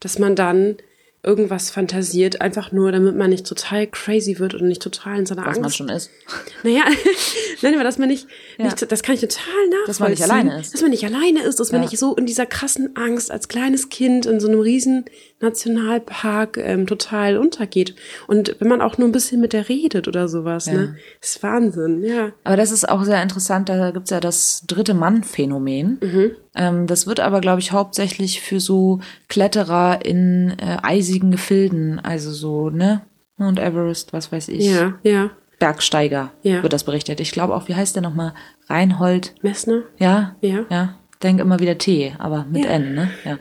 dass man dann irgendwas fantasiert, einfach nur, damit man nicht total crazy wird und nicht total in seiner Was man Angst. schon ist. Naja, nein, aber dass man nicht, Ja. nicht, das kann ich total nachvollziehen. Dass man nicht alleine ist. Dass man nicht alleine ist, dass man Ja. nicht so in dieser krassen Angst als kleines Kind in so einem riesen Nationalpark ähm, total untergeht. Und wenn man auch nur ein bisschen mit der redet oder sowas, ne? Das ist Wahnsinn, ja. Aber das ist auch sehr interessant, da gibt's ja das dritte Mann-Phänomen. Mhm. Ähm, das wird aber, glaube ich, hauptsächlich für so Kletterer in äh, eisigen Gefilden, also so, ne? Mount Everest, was weiß ich. Ja, ja. Bergsteiger Ja. wird das berichtet. Ich glaube auch, wie heißt der nochmal? Reinhold, Messner? ja? Ja. Ja. Denk immer wieder T, aber mit Ja. N, ne? Ja.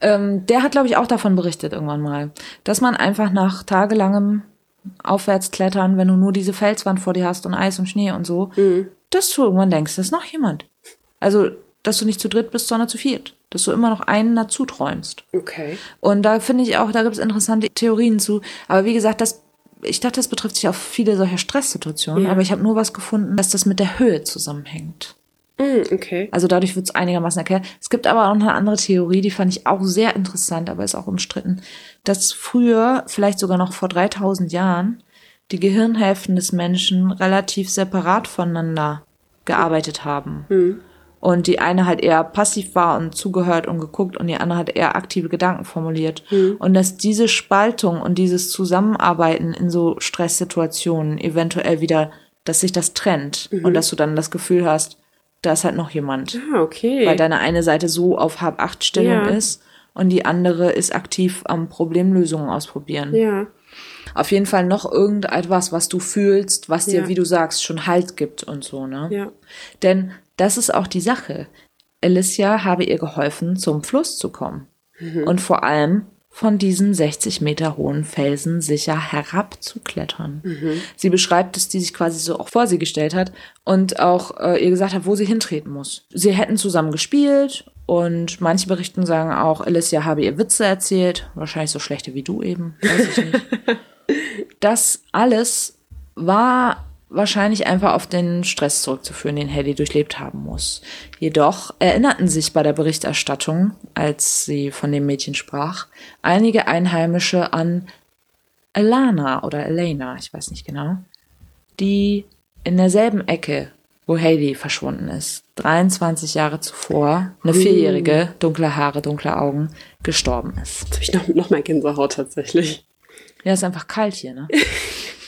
Ähm, der hat, glaube ich, auch davon berichtet irgendwann mal, dass man einfach nach tagelangem Aufwärtsklettern, wenn du nur diese Felswand vor dir hast und Eis und Schnee und so, Mhm. dass du irgendwann denkst, da ist noch jemand. Also, dass du nicht zu dritt bist, sondern zu viert. Dass du immer noch einen dazu träumst. Okay. Und da finde ich auch, da gibt es interessante Theorien zu. Aber wie gesagt, das, ich dachte, das betrifft sich auf viele solcher Stresssituationen. Ja. Aber ich habe nur was gefunden, dass das mit der Höhe zusammenhängt. Mm, okay. Also dadurch wird es einigermaßen erklärt. Es gibt aber auch noch eine andere Theorie, die fand ich auch sehr interessant, aber ist auch umstritten, dass früher, vielleicht sogar noch vor 3000 Jahren, die Gehirnhälften des Menschen relativ separat voneinander gearbeitet haben. Hm. Und die eine halt eher passiv war und zugehört und geguckt und die andere hat eher aktive Gedanken formuliert. Und dass diese Spaltung und dieses Zusammenarbeiten in so Stresssituationen eventuell wieder, dass sich das trennt und dass du dann das Gefühl hast, da ist halt noch jemand. Ah, okay. Weil deine eine Seite so auf Hab-Acht-Stellung Ja. ist und die andere ist aktiv am Problemlösungen ausprobieren. ja. Auf jeden Fall noch irgendetwas, was du fühlst, was dir, Ja. wie du sagst, schon Halt gibt und so, ne? Ja. Denn das ist auch die Sache. Alicia habe ihr geholfen, zum Fluss zu kommen. Und vor allem von diesem 60 Meter hohen Felsen sicher herabzuklettern. Sie beschreibt, dass die sich quasi so auch vor sie gestellt hat und auch äh, ihr gesagt hat, wo sie hintreten muss. Sie hätten zusammen gespielt und manche Berichten sagen auch, Alicia habe ihr Witze erzählt, wahrscheinlich so schlechte wie du eben, weiß ich nicht. das alles war wahrscheinlich einfach auf den Stress zurückzuführen, den Haley durchlebt haben muss. Jedoch erinnerten sich bei der Berichterstattung, als sie von dem Mädchen sprach, einige Einheimische an Alana oder Elena, ich weiß nicht genau, die in derselben Ecke, wo Haley verschwunden ist, 23 Jahre zuvor, eine Vierjährige, dunkle Haare, dunkle Augen, gestorben ist. Jetzt habe ich noch, noch mal Gänsehaut tatsächlich. Ja, ist einfach kalt hier, ne?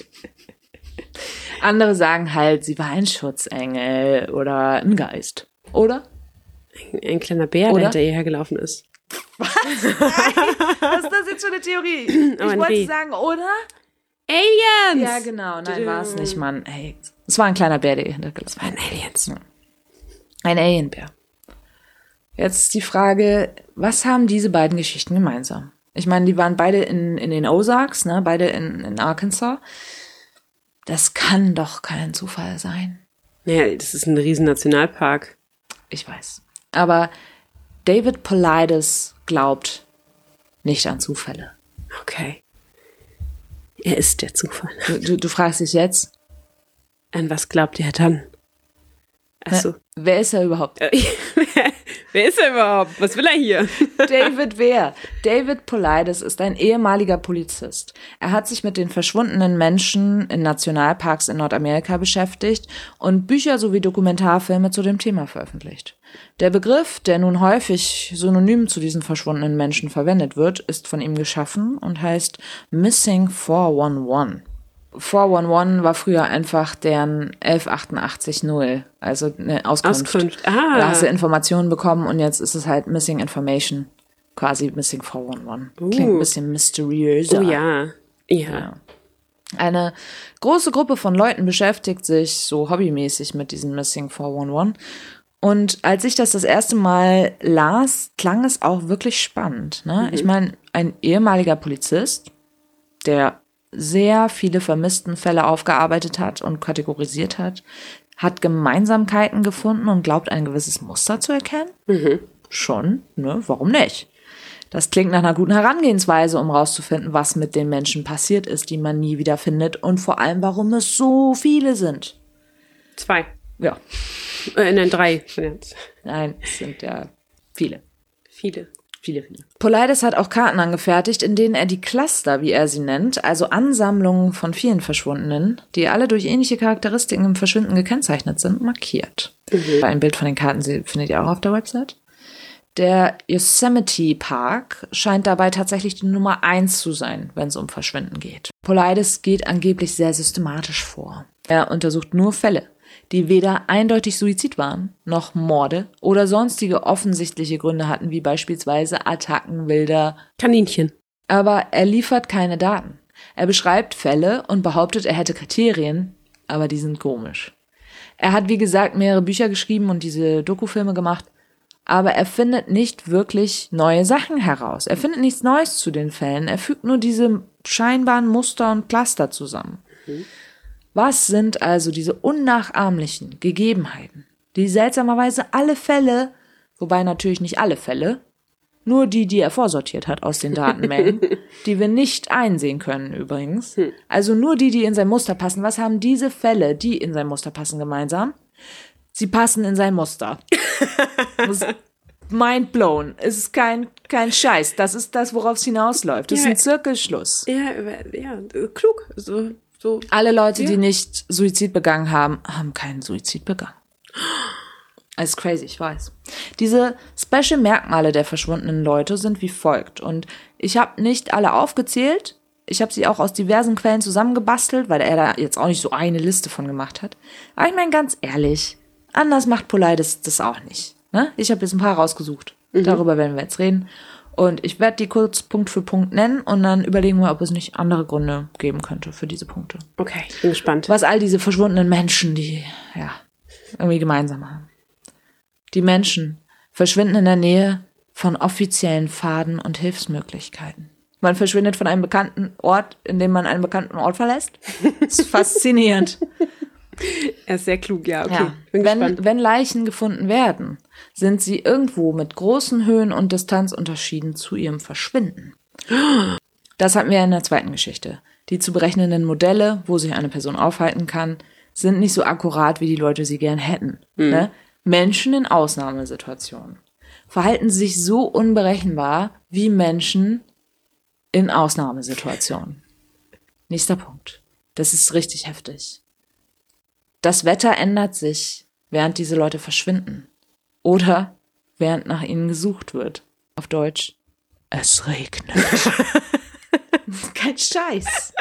Andere sagen halt, sie war ein Schutzengel oder ein Geist. Oder? Ein, ein kleiner Bär, Oder? der hinter ihr hergelaufen ist. Was ist das jetzt für eine Theorie? Ich wollte nee. sagen, oder? Aliens! Ja, genau. Nein, war es nicht, Mann. Ey, es war ein kleiner Bär, der ihr hintergelassen Ein Aliens. Ein Alienbär. Jetzt die Frage, was haben diese beiden Geschichten gemeinsam? Ich meine, die waren beide in, in den Ozarks, ne? beide in, in Arkansas. Das kann doch kein Zufall sein. Naja, das ist ein riesen Nationalpark. Ich weiß. Aber David Polides glaubt nicht an Zufälle. Okay. Er ist der Zufall. Du, du, du fragst dich jetzt, An was glaubt er dann? Achso. ne, wer ist er überhaupt? Wer ist er überhaupt? Was will er hier? David wer? David Polides ist ein ehemaliger Polizist. Er hat sich mit den verschwundenen Menschen in Nationalparks in Nordamerika beschäftigt und Bücher sowie Dokumentarfilme zu dem Thema veröffentlicht. Der Begriff, der nun häufig synonym zu diesen verschwundenen Menschen verwendet wird, ist von ihm geschaffen und heißt Missing 411. 411 war früher einfach deren 11880, also eine Auskunft. Auskunft. Ah. Da hast du Informationen bekommen und jetzt ist es halt Missing Information. Quasi Missing 411. Klingt ein bisschen mysteriöser. Oh ja. Ja. Eine große Gruppe von Leuten beschäftigt sich so hobbymäßig mit diesem Missing 411. Und als ich das das erste Mal las, klang es auch wirklich spannend. Ne? Ich meine, ein ehemaliger Polizist, der sehr viele vermissten Fälle aufgearbeitet hat und kategorisiert hat, hat Gemeinsamkeiten gefunden und glaubt, ein gewisses Muster zu erkennen. Schon, ne? Warum nicht? Das klingt nach einer guten Herangehensweise, um rauszufinden, was mit den Menschen passiert ist, die man nie wieder findet und vor allem, warum es so viele sind. Zwei. Ja, Äh, nein, drei. Nein, es sind ja viele. Viele. Viele, viele. Polides hat auch Karten angefertigt, in denen er die Cluster, wie er sie nennt, also Ansammlungen von vielen Verschwundenen, die alle durch ähnliche Charakteristiken im Verschwinden gekennzeichnet sind, markiert. Ein Bild von den Karten findet ihr auch auf der Website. Der Yosemite Park scheint dabei tatsächlich die Nummer eins zu sein, wenn es um Verschwinden geht. Polides geht angeblich sehr systematisch vor. Er untersucht nur Fälle, die weder eindeutig Suizid waren, noch Morde oder sonstige offensichtliche Gründe hatten, wie beispielsweise Attacken wilder. Kaninchen. Aber er liefert keine Daten. Er beschreibt Fälle und behauptet, er hätte Kriterien, aber die sind komisch. Er hat, wie gesagt, mehrere Bücher geschrieben und diese Dokufilme gemacht, aber er findet nicht wirklich neue Sachen heraus. Er findet nichts Neues zu den Fällen. Er fügt nur diese scheinbaren Muster und Cluster zusammen. Was sind also diese unnachahmlichen Gegebenheiten, die seltsamerweise alle Fälle, wobei natürlich nicht alle Fälle, nur die, die er vorsortiert hat aus den Datenmengen, die wir nicht einsehen können übrigens. Also nur die, die in sein Muster passen. Was haben diese Fälle, die in sein Muster passen, gemeinsam? Sie passen in sein Muster. Ist Mind blown. Es ist kein, kein Scheiß. Das ist das, worauf es hinausläuft. Das ist Ja. ein Zirkelschluss. Ja, ja, klug. So, so. Alle Leute, Ja. die nicht Suizid begangen haben, haben keinen Suizid begangen. Das ist crazy, ich weiß. Diese Special Merkmale der verschwundenen Leute sind wie folgt. Und ich habe nicht alle aufgezählt. Ich habe sie auch aus diversen Quellen zusammengebastelt, weil er da jetzt auch nicht so eine Liste von gemacht hat. Aber ich meine ganz ehrlich, anders macht Politis das auch nicht. Ne? Ich habe jetzt ein paar rausgesucht. Darüber werden wir jetzt reden. Und ich werde die kurz Punkt für Punkt nennen und dann überlegen wir, ob es nicht andere Gründe geben könnte für diese Punkte Okay, ich bin gespannt. was all diese verschwundenen Menschen, die ja irgendwie gemeinsam haben. Die Menschen verschwinden in der Nähe von offiziellen Pfaden und Hilfsmöglichkeiten. Man verschwindet von einem bekannten Ort, in dem man einen bekannten Ort verlässt. Das ist faszinierend. Er ist sehr klug, ja, okay. Ja. Wenn, wenn Leichen gefunden werden, sind sie irgendwo mit großen Höhen- und Distanzunterschieden zu ihrem Verschwinden. Das hatten wir in der zweiten Geschichte. Die zu berechnenden Modelle, wo sich eine Person aufhalten kann, sind nicht so akkurat, wie die Leute sie gern hätten. Ne? Menschen in Ausnahmesituationen verhalten sich so unberechenbar wie Menschen in Ausnahmesituationen. Nächster Punkt. Das ist richtig heftig. Das Wetter ändert sich, während diese Leute verschwinden. Oder während nach ihnen gesucht wird. Auf Deutsch. Es regnet. Kein Scheiß.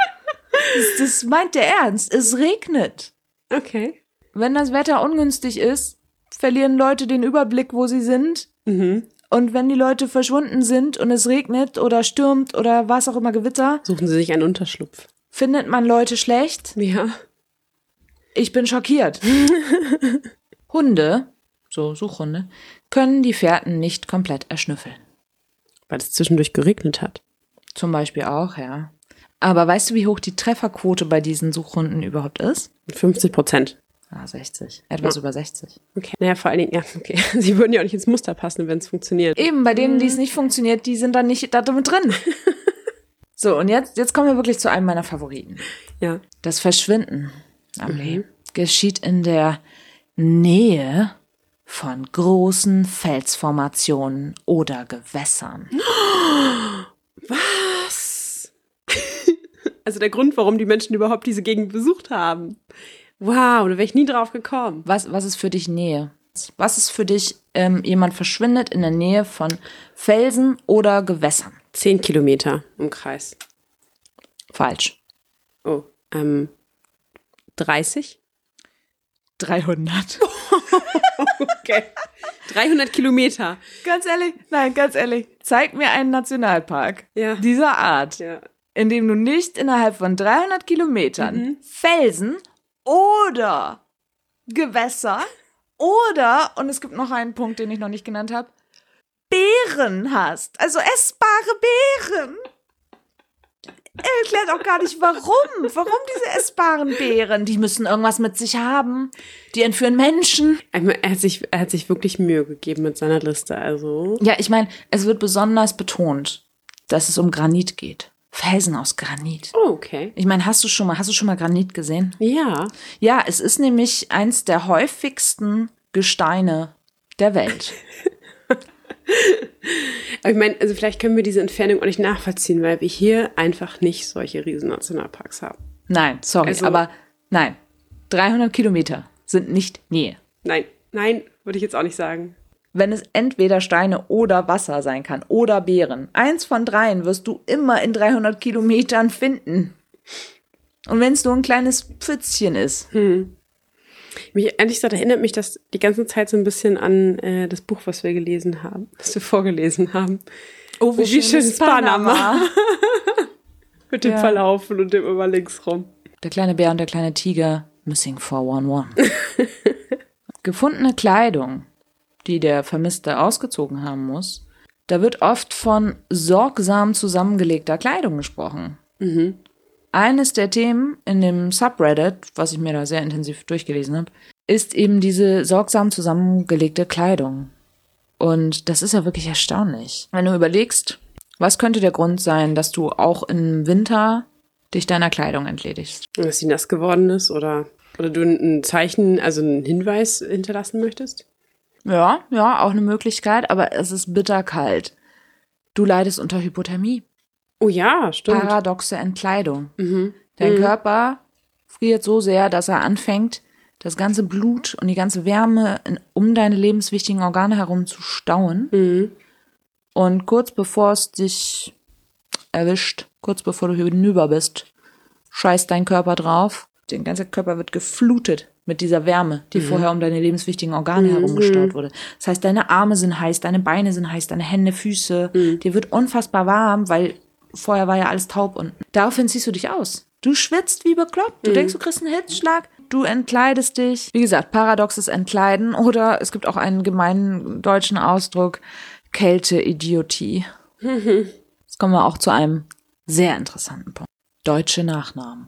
Das, das meint der Ernst. Es regnet. Okay. Wenn das Wetter ungünstig ist, verlieren Leute den Überblick, wo sie sind. Mhm. Und wenn die Leute verschwunden sind und es regnet oder stürmt oder was auch immer Gewitter, Suchen Sie sich einen Unterschlupf. findet man Leute schlecht. Ja. Ich bin schockiert. Hunde, so Suchhunde, können die Fährten nicht komplett erschnüffeln. Weil es zwischendurch geregnet hat. Zum Beispiel auch, ja. Aber weißt du, wie hoch die Trefferquote bei diesen Suchhunden überhaupt ist? 50 Prozent. Ah, 60. Etwas über 60. Okay. Naja, vor allen Dingen, ja, okay. Sie würden ja auch nicht ins Muster passen, wenn es funktioniert. Eben, bei denen, die es nicht funktioniert, die sind dann nicht da damit drin. so, und jetzt, jetzt kommen wir wirklich zu einem meiner Favoriten. Ja. Das Verschwinden am Leben geschieht in der Nähe von großen Felsformationen oder Gewässern. Was? also der Grund, warum die Menschen überhaupt diese Gegend besucht haben. Wow, da wäre ich nie drauf gekommen. Was, was ist für dich Nähe? Was ist für dich, ähm, jemand verschwindet in der Nähe von Felsen oder Gewässern? Zehn Kilometer im Kreis. Falsch. Oh, ähm, 30? 300. Okay. 300 Kilometer. Ganz ehrlich, nein, ganz ehrlich. Zeig mir einen Nationalpark Ja. dieser Art, Ja. in dem du nicht innerhalb von 300 Kilometern Felsen oder Gewässer oder, und es gibt noch einen Punkt, den ich noch nicht genannt habe, Beeren hast. Also essbare Beeren. Er erklärt auch gar nicht, warum. Warum diese essbaren Beeren? Die müssen irgendwas mit sich haben. Die entführen Menschen. Er hat, sich, er hat sich wirklich Mühe gegeben mit seiner Liste, also. Ja, ich meine, es wird besonders betont, dass es um Granit geht. Felsen aus Granit. Oh, okay. Ich meine, hast du schon mal, hast du schon mal Granit gesehen? Ja. Ja, es ist nämlich eins der häufigsten Gesteine der Welt. Aber ich meine, also vielleicht können wir diese Entfernung auch nicht nachvollziehen, weil wir hier einfach nicht solche riesen Nationalparks haben. Nein, sorry, Also- aber nein. 300 Kilometer sind nicht Nähe. Nein, nein, würde ich jetzt auch nicht sagen. Wenn es entweder Steine oder Wasser sein kann oder Beeren, eins von dreien wirst du immer in 300 Kilometern finden. Und wenn es nur ein kleines Pfützchen ist. Mich, ehrlich gesagt erinnert mich das die ganze Zeit so ein bisschen an äh, das Buch, was wir gelesen haben, was wir vorgelesen haben. Oh, wie schön ist Panama. Mit dem Ja. Verlaufen und dem immer links rum. Der kleine Bär und der kleine Tiger, Missing 411. Gefundene Kleidung, die der Vermisste ausgezogen haben muss, da wird oft von sorgsam zusammengelegter Kleidung gesprochen. Eines der Themen in dem Subreddit, was ich mir da sehr intensiv durchgelesen habe, ist eben diese sorgsam zusammengelegte Kleidung. Und das ist ja wirklich erstaunlich. Wenn du überlegst, was könnte der Grund sein, dass du auch im Winter dich deiner Kleidung entledigst? Dass sie nass geworden ist oder Oder du ein Zeichen, also einen Hinweis hinterlassen möchtest? Ja, ja, auch eine Möglichkeit, aber es ist bitterkalt. Du leidest unter Hypothermie. Oh ja, stimmt. Paradoxe Entkleidung. Mhm. Dein mhm. Körper friert so sehr, dass er anfängt, das ganze Blut und die ganze Wärme in, um deine lebenswichtigen Organe herum zu stauen. Mhm. Und kurz bevor es dich erwischt, kurz bevor du hinüber bist, scheißt dein Körper drauf. Dein ganzer Körper wird geflutet mit dieser Wärme, die mhm. vorher um deine lebenswichtigen Organe mhm. herum gestaut wurde. Das heißt, deine Arme sind heiß, deine Beine sind heiß, deine Hände, Füße. Mhm. Dir wird unfassbar warm, weil vorher war ja alles taub und daraufhin ziehst du dich aus. Du schwitzt wie bekloppt. Du mhm. denkst, du kriegst einen Hitzschlag. Du entkleidest dich. Wie gesagt, paradoxes Entkleiden oder es gibt auch einen gemeinen deutschen Ausdruck, Kälte-Idiotie. Mhm. Jetzt kommen wir auch zu einem sehr interessanten Punkt. Deutsche Nachnamen.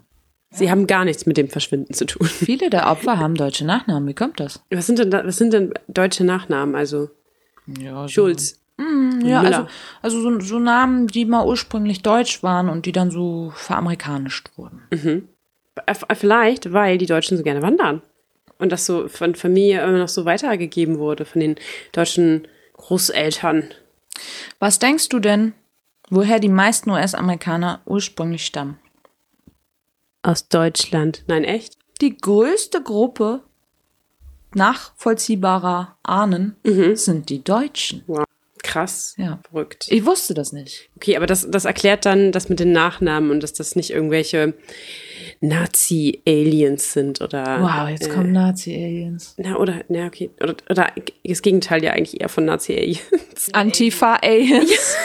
Sie haben gar nichts mit dem Verschwinden zu tun. Viele der Opfer haben deutsche Nachnamen. Wie kommt das? Was sind denn, was sind denn deutsche Nachnamen? Also ja, so Schulz. Mm, ja, also, also so, so, Namen, die mal ursprünglich deutsch waren und die dann so veramerikanischt wurden. Mhm. Vielleicht, weil die Deutschen so gerne wandern. Und das so von Familie immer noch so weitergegeben wurde, von den deutschen Großeltern. Was denkst du denn, woher die meisten US-Amerikaner ursprünglich stammen? Aus Deutschland. Nein, echt? Die größte Gruppe nachvollziehbarer Ahnen mhm. sind die Deutschen. Wow. Krass. Ja. Verrückt. Ich wusste das nicht. Okay, aber das, das erklärt dann das mit den Nachnamen und dass das nicht irgendwelche Nazi-Aliens sind oder. Wow, jetzt äh, kommen Nazi-Aliens. Na, oder, na, okay. Oder, oder das Gegenteil ja eigentlich eher von Nazi-Aliens. Antifa-Aliens.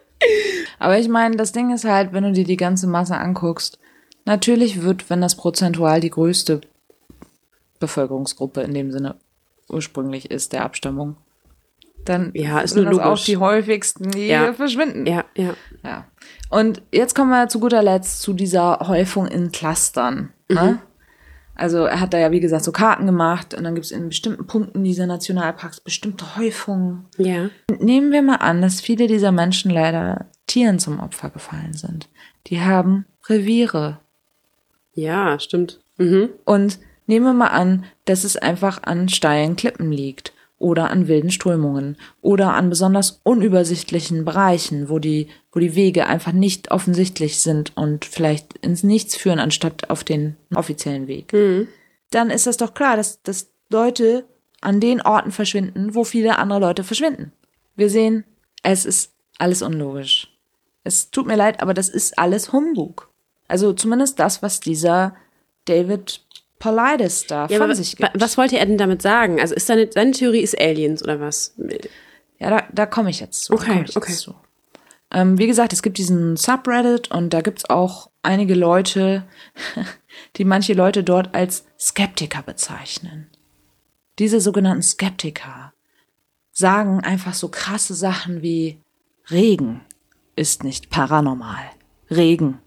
aber ich meine, das Ding ist halt, wenn du dir die ganze Masse anguckst, natürlich wird, wenn das prozentual die größte Bevölkerungsgruppe in dem Sinne ursprünglich ist, der Abstammung, dann ja, ist sind das logisch. auch die häufigsten, die ja. verschwinden. Ja, ja. ja. Und jetzt kommen wir zu guter Letzt zu dieser Häufung in Clustern. Ne? Mhm. Ne? Also er hat da ja, wie gesagt, so Karten gemacht und dann gibt es in bestimmten Punkten dieser Nationalparks bestimmte Häufungen. Ja. Nehmen wir mal an, dass viele dieser Menschen leider Tieren zum Opfer gefallen sind. Die haben Reviere. Ja, stimmt. Mhm. Und nehmen wir mal an, dass es einfach an steilen Klippen liegt oder an wilden Strömungen oder an besonders unübersichtlichen Bereichen, wo die, wo die Wege einfach nicht offensichtlich sind und vielleicht ins Nichts führen, anstatt auf den offiziellen Weg. Mhm. Dann ist das doch klar, dass, dass Leute an den Orten verschwinden, wo viele andere Leute verschwinden. Wir sehen, es ist alles unlogisch. Es tut mir leid, aber das ist alles Humbug. Also zumindest das, was dieser David Paulides da ja, von sich gibt. Was wollte er denn damit sagen? Also ist seine, seine Theorie ist Aliens oder was? Ja, da, da komme ich jetzt zu. Okay, okay. Zu. Ähm, wie gesagt, es gibt diesen Subreddit und da gibt es auch einige Leute, die manche Leute dort als Skeptiker bezeichnen. Diese sogenannten Skeptiker sagen einfach so krasse Sachen wie Regen ist nicht paranormal. Regen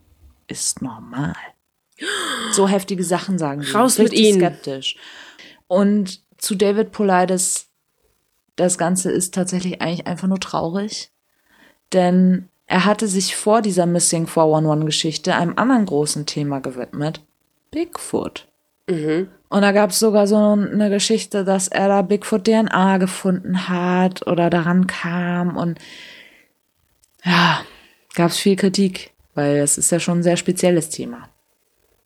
ist normal. So heftige Sachen sagen sie. Raus mit ihnen. skeptisch. Und zu David Polides, das Ganze ist tatsächlich eigentlich einfach nur traurig. Denn er hatte sich vor dieser Missing 411-Geschichte einem anderen großen Thema gewidmet. Bigfoot. Mhm. Und da gab es sogar so eine Geschichte, dass er da Bigfoot DNA gefunden hat oder daran kam. Und ja, gab es viel Kritik, weil es ist ja schon ein sehr spezielles Thema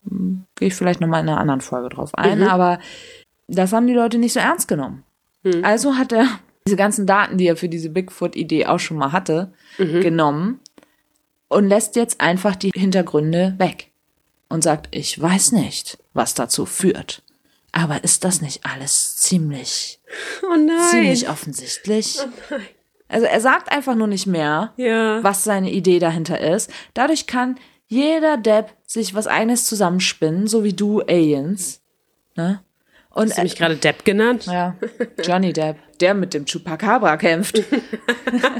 gehe ich vielleicht nochmal in einer anderen Folge drauf ein, mhm. aber das haben die Leute nicht so ernst genommen. Mhm. Also hat er diese ganzen Daten, die er für diese Bigfoot-Idee auch schon mal hatte, mhm. genommen und lässt jetzt einfach die Hintergründe weg und sagt, ich weiß nicht, was dazu führt. Aber ist das nicht alles ziemlich, oh ziemlich offensichtlich? Oh also er sagt einfach nur nicht mehr, ja. was seine Idee dahinter ist. Dadurch kann jeder Depp sich was eigenes zusammenspinnen, so wie du Aliens. Ne? Und, Hast du mich gerade Depp genannt? Ja, Johnny Depp, der mit dem Chupacabra kämpft.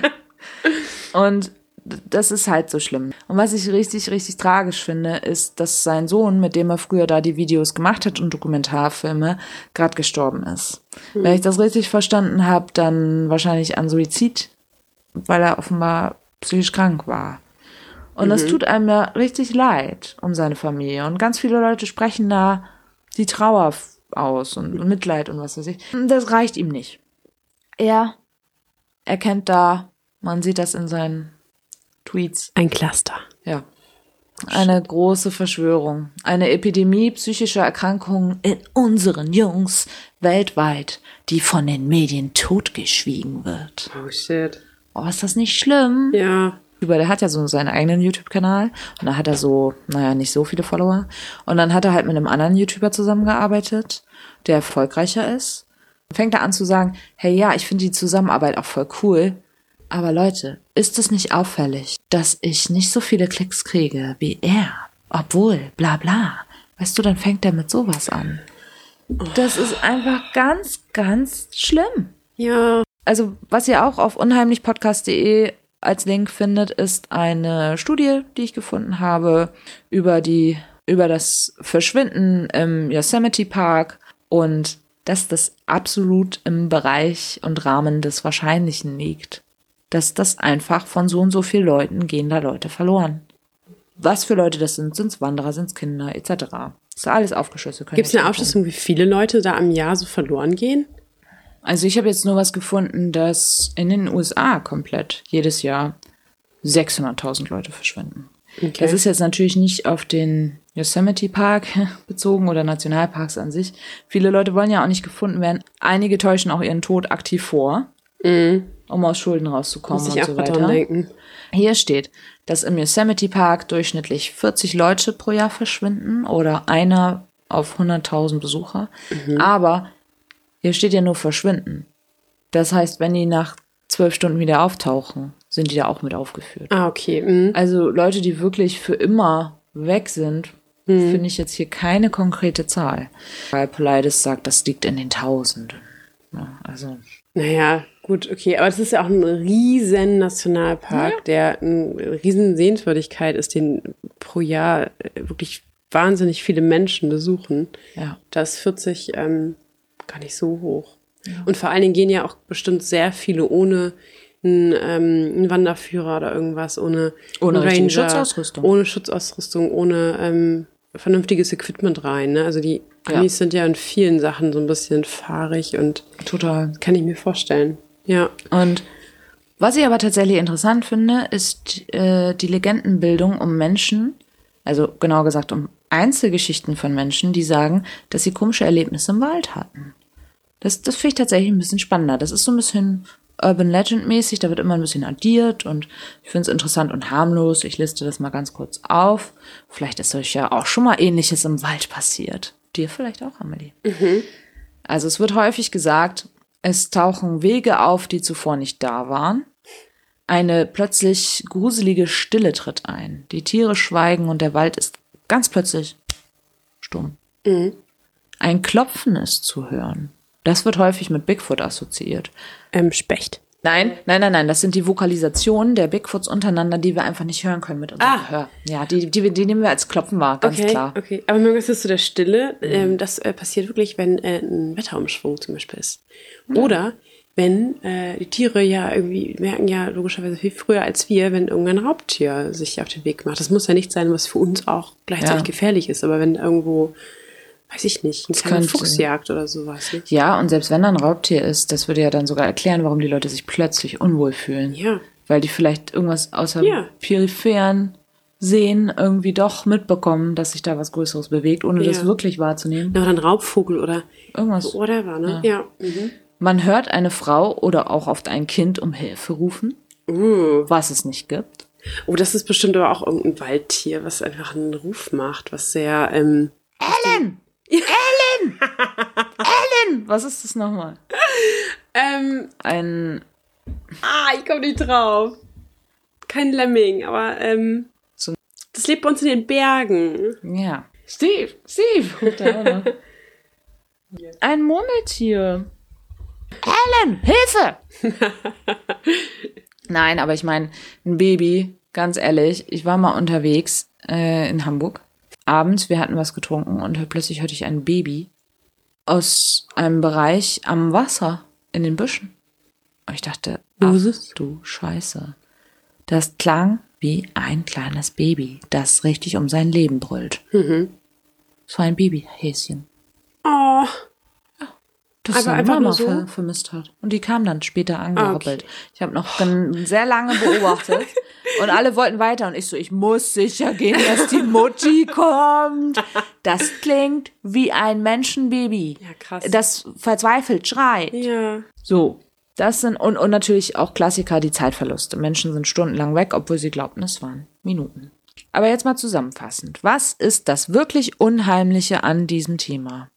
und das ist halt so schlimm. Und was ich richtig, richtig tragisch finde, ist, dass sein Sohn, mit dem er früher da die Videos gemacht hat und Dokumentarfilme, gerade gestorben ist. Hm. Wenn ich das richtig verstanden habe, dann wahrscheinlich an Suizid, weil er offenbar psychisch krank war. Und mhm. das tut einem ja richtig leid um seine Familie. Und ganz viele Leute sprechen da die Trauer aus und, und Mitleid und was weiß ich. Das reicht ihm nicht. Er erkennt da, man sieht das in seinen Tweets, Ein Cluster. ja, eine große Verschwörung, eine Epidemie psychischer Erkrankungen in unseren Jungs weltweit, die von den Medien totgeschwiegen wird. Oh shit. Oh, ist das nicht schlimm? Ja. YouTuber, der hat ja so seinen eigenen YouTube-Kanal und da hat er so, naja, nicht so viele Follower. Und dann hat er halt mit einem anderen YouTuber zusammengearbeitet, der erfolgreicher ist. Fängt er an zu sagen, hey ja, ich finde die Zusammenarbeit auch voll cool. Aber Leute, ist es nicht auffällig, dass ich nicht so viele Klicks kriege wie er? Obwohl, bla bla. Weißt du, dann fängt er mit sowas an. Das ist einfach ganz, ganz schlimm. Ja. Also, was ihr auch auf unheimlichpodcast.de als Link findet, ist eine Studie, die ich gefunden habe über die, über das Verschwinden im Yosemite Park und dass das absolut im Bereich und Rahmen des Wahrscheinlichen liegt. Dass das einfach von so und so vielen Leuten gehen da Leute verloren. Was für Leute das sind, sind's Wanderer, sind's Kinder, etc. Ist alles aufgeschlüsselt. Gibt es eine Aufschlüsselung, wie viele Leute da am Jahr so verloren gehen? Also ich habe jetzt nur was gefunden, dass in den USA komplett jedes Jahr 600.000 Leute verschwinden. Okay. Das ist jetzt natürlich nicht auf den Yosemite Park bezogen oder Nationalparks an sich. Viele Leute wollen ja auch nicht gefunden werden. Einige täuschen auch ihren Tod aktiv vor, um aus Schulden rauszukommen Mhm. Muss und so weiter. denken. Hier steht, dass im Yosemite Park durchschnittlich 40 Leute pro Jahr verschwinden oder einer auf 100.000 Besucher. Aber hier steht ja nur verschwinden. Das heißt, wenn die nach zwölf Stunden wieder auftauchen, sind die da auch mit aufgeführt. Ah, okay. Mhm. Also Leute, die wirklich für immer weg sind, finde ich jetzt hier keine konkrete Zahl. Weil Politis sagt, das liegt in den Tausenden. Ja, also Naja, gut, okay. Aber es ist ja auch ein riesen Nationalpark, der eine riesen Sehenswürdigkeit ist, den pro Jahr äh, wirklich wahnsinnig viele Menschen besuchen. ja. Da ist 40 ähm, gar nicht so hoch. Und vor allen Dingen gehen ja auch bestimmt sehr viele ohne einen, ähm, einen Wanderführer oder irgendwas, ohne, Ohne richtige Schutzausrüstung. Ohne Schutzausrüstung, ohne ähm, vernünftiges Equipment rein. Ne? Also die Ja. Amis sind ja in vielen Sachen so ein bisschen fahrig und Total. kann ich mir vorstellen. Ja. Und was ich aber tatsächlich interessant finde, ist äh, die Legendenbildung um Menschen, also genau gesagt um Einzelgeschichten von Menschen, die sagen, dass sie komische Erlebnisse im Wald hatten. Das, das finde ich tatsächlich ein bisschen spannender. Das ist so ein bisschen Urban Legend mäßig, da wird immer ein bisschen addiert und ich finde es interessant und harmlos. Ich liste das mal ganz kurz auf. Vielleicht ist euch ja auch schon mal ähnliches im Wald passiert. Dir vielleicht auch, Amelie. Also es wird häufig gesagt, es tauchen Wege auf, die zuvor nicht da waren. Eine plötzlich gruselige Stille tritt ein. Die Tiere schweigen und der Wald ist ganz plötzlich stumm. Ein Klopfen ist zu hören. Das wird häufig mit Bigfoot assoziiert. Ähm, Specht. Nein, nein, nein, nein. Das sind die Vokalisationen der Bigfoots untereinander, die wir einfach nicht hören können mit unserem Ah. Gehör. Ja, die, die, die nehmen wir als Klopfen wahr, ganz okay, klar. okay. Aber ist zu der Stille, ähm, das äh, passiert wirklich, wenn äh, ein Wetterumschwung zum Beispiel ist. Oder wenn äh, die Tiere ja irgendwie merken ja logischerweise viel früher als wir, wenn irgendein Raubtier sich auf den Weg macht. Das muss ja nicht sein, was für uns auch gleichzeitig Ja. gefährlich ist, aber wenn irgendwo, weiß ich nicht, ein kleiner könnte- Fuchs jagt oder sowas. Ne? Ja, und selbst wenn da ein Raubtier ist, das würde ja dann sogar erklären, warum die Leute sich plötzlich unwohl fühlen. Ja. Weil die vielleicht irgendwas außer Ja. peripheren Sehen irgendwie doch mitbekommen, dass sich da was Größeres bewegt, ohne das Ja. wirklich wahrzunehmen. Oder ein Raubvogel oder Irgendwas. whatever, ne? Ja. Mhm. Man hört eine Frau oder auch oft ein Kind um Hilfe rufen, Uh. was es nicht gibt. Oh, das ist bestimmt aber auch irgendein Waldtier, was einfach einen Ruf macht, was sehr, ähm, Ellen! Ellen! Ellen! Was ist das nochmal? ähm, Ein Ah, ich komme nicht drauf. Kein Lemming, aber ähm, So- das lebt bei uns in den Bergen. Ja. Steve, Steve. Ein Murmeltier. Helen, Hilfe! Nein, aber ich meine, ein Baby, ganz ehrlich, ich war mal unterwegs äh, in Hamburg. Abends, wir hatten was getrunken und plötzlich hörte ich ein Baby aus einem Bereich am Wasser in den Büschen. Und ich dachte, ach du Scheiße. Das klang wie ein kleines Baby, das richtig um sein Leben brüllt. Es war ein Babyhäschen. Oh. Das Aber einfach Mama nur so? ver vermisst hat. Und die kam dann später angehoppelt. Ah, okay. Ich habe noch sehr lange beobachtet. und alle wollten weiter. Und ich so, ich muss sicher gehen, dass die Mutti kommt. Das klingt wie ein Menschenbaby. Ja, krass. Das verzweifelt schreit. ja. So. Das sind, und, und natürlich auch Klassiker, die Zeitverluste. Menschen sind stundenlang weg, obwohl sie glaubten, es waren Minuten. Aber jetzt mal zusammenfassend. Was ist das wirklich Unheimliche an diesem Thema?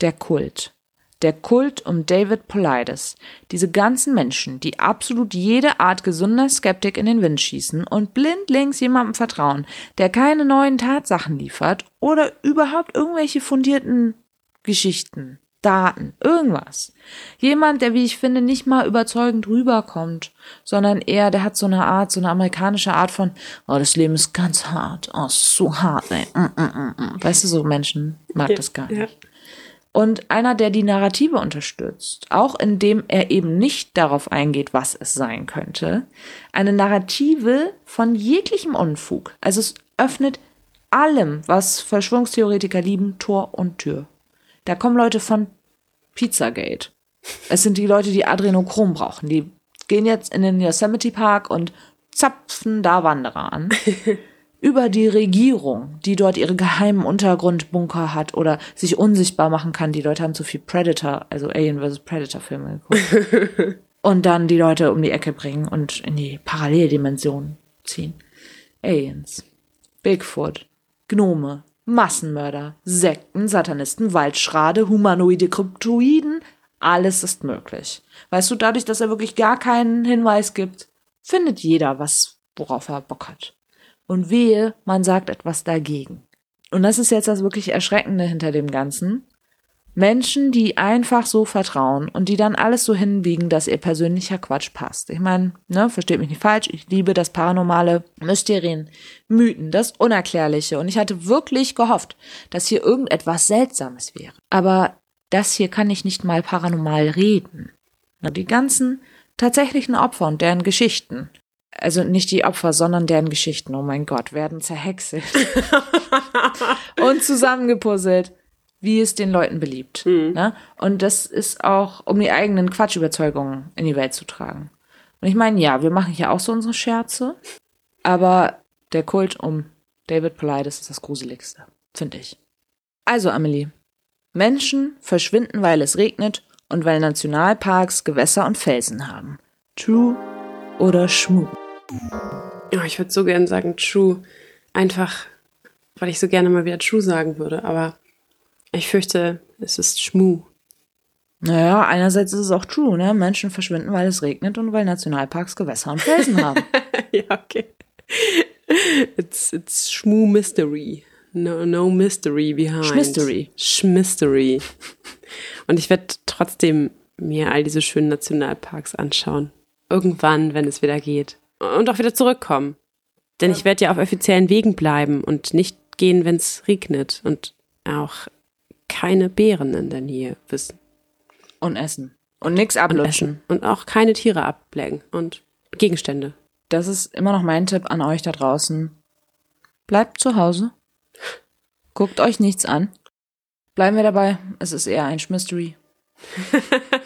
Der Kult. Der Kult um David Polides. Diese ganzen Menschen, die absolut jede Art gesunder Skeptik in den Wind schießen und blindlings jemandem vertrauen, der keine neuen Tatsachen liefert oder überhaupt irgendwelche fundierten Geschichten, Daten, irgendwas. Jemand, der, wie ich finde, nicht mal überzeugend rüberkommt, sondern eher, der hat so eine Art, so eine amerikanische Art von, oh, das Leben ist ganz hart, oh, ist so hart, ey. Mm, mm, mm, mm. Weißt du, so Menschen mag das gar nicht. Ja. Und einer, der die Narrative unterstützt, auch indem er eben nicht darauf eingeht, was es sein könnte. Eine Narrative von jeglichem Unfug. Also es öffnet allem, was Verschwörungstheoretiker lieben, Tor und Tür. Da kommen Leute von Pizzagate. Es sind die Leute, die Adrenochrom brauchen. Die gehen jetzt in den Yosemite Park und zapfen da Wanderer an. Über die Regierung, die dort ihre geheimen Untergrundbunker hat oder sich unsichtbar machen kann. Die Leute haben zu viel Predator, also Alien vs. Predator Filme geguckt. und dann die Leute um die Ecke bringen und in die Paralleldimension ziehen. Aliens. Bigfoot. Gnome. Massenmörder. Sekten, Satanisten, Waldschrade, humanoide Kryptoiden. Alles ist möglich. Weißt du, dadurch, dass er wirklich gar keinen Hinweis gibt, findet jeder was, worauf er Bock hat. Und wehe, man sagt etwas dagegen. Und das ist jetzt das wirklich Erschreckende hinter dem Ganzen. Menschen, die einfach so vertrauen und die dann alles so hinbiegen, dass ihr persönlicher Quatsch passt. Ich meine, ne, versteht mich nicht falsch, ich liebe das Paranormale, Mysterien, Mythen, das Unerklärliche. Und ich hatte wirklich gehofft, dass hier irgendetwas Seltsames wäre. Aber das hier kann ich nicht mal paranormal reden. Die ganzen tatsächlichen Opfer und deren Geschichten. Also nicht die Opfer, sondern deren Geschichten, oh mein Gott, werden zerhäckselt und zusammengepuzzelt, wie es den Leuten beliebt. Ne? Und das ist auch, um die eigenen Quatschüberzeugungen in die Welt zu tragen. Und ich meine, ja, wir machen hier auch so unsere Scherze, aber der Kult um David Polides ist das Gruseligste, finde ich. Also, Amelie, Menschen verschwinden, weil es regnet und weil Nationalparks Gewässer und Felsen haben. True oder Schmu? Oh, ich würde so gerne sagen True. Einfach, weil ich so gerne mal wieder True sagen würde. Aber ich fürchte, es ist Schmu. Naja, einerseits ist es auch true, ne? Menschen verschwinden, weil es regnet und weil Nationalparks Gewässer und Felsen haben. ja, okay. It's, it's Schmu Mystery. No, no mystery behind. Schmistery. Schmistery. Und ich werde trotzdem mir all diese schönen Nationalparks anschauen. Irgendwann, wenn es wieder geht. Und auch wieder zurückkommen. Denn ich werde ja auf offiziellen Wegen bleiben und nicht gehen, wenn es regnet. Und auch keine Beeren in der Nähe wissen. Und essen. Und nix Und ablutschen. essen. Und auch keine Tiere ablecken. Und Gegenstände. Das ist immer noch mein Tipp an euch da draußen. Bleibt zu Hause. Guckt euch nichts an. Bleiben wir dabei. Es ist eher ein Schmistery.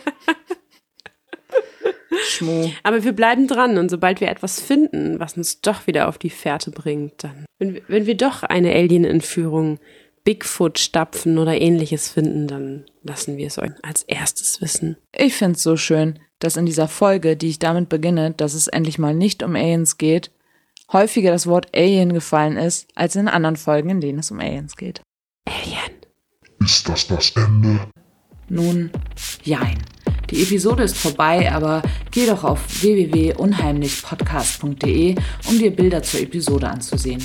Schmu. Aber wir bleiben dran und sobald wir etwas finden, was uns doch wieder auf die Fährte bringt, dann, wenn, wir- wenn wir doch eine Alien-Entführung, Bigfoot-Stapfen oder ähnliches finden, dann lassen wir es euch als erstes wissen. Ich find's so schön, dass in dieser Folge, die ich damit beginne, dass es endlich mal nicht um Aliens geht, häufiger das Wort Alien gefallen ist, als in anderen Folgen, in denen es um Aliens geht. Alien. Ist das das Ende? Nun, jein. Die Episode ist vorbei, aber geh doch auf www.unheimlichpodcast.de, um dir Bilder zur Episode anzusehen.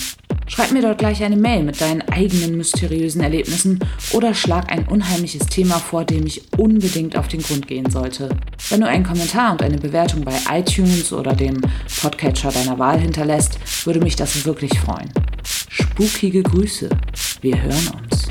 Schreib mir dort gleich eine Mail mit deinen eigenen mysteriösen Erlebnissen oder schlag ein unheimliches Thema vor, dem ich unbedingt auf den Grund gehen sollte. Wenn du einen Kommentar und eine Bewertung bei iTunes oder dem Podcatcher deiner Wahl hinterlässt, würde mich das wirklich freuen. Spukige Grüße. Wir hören uns.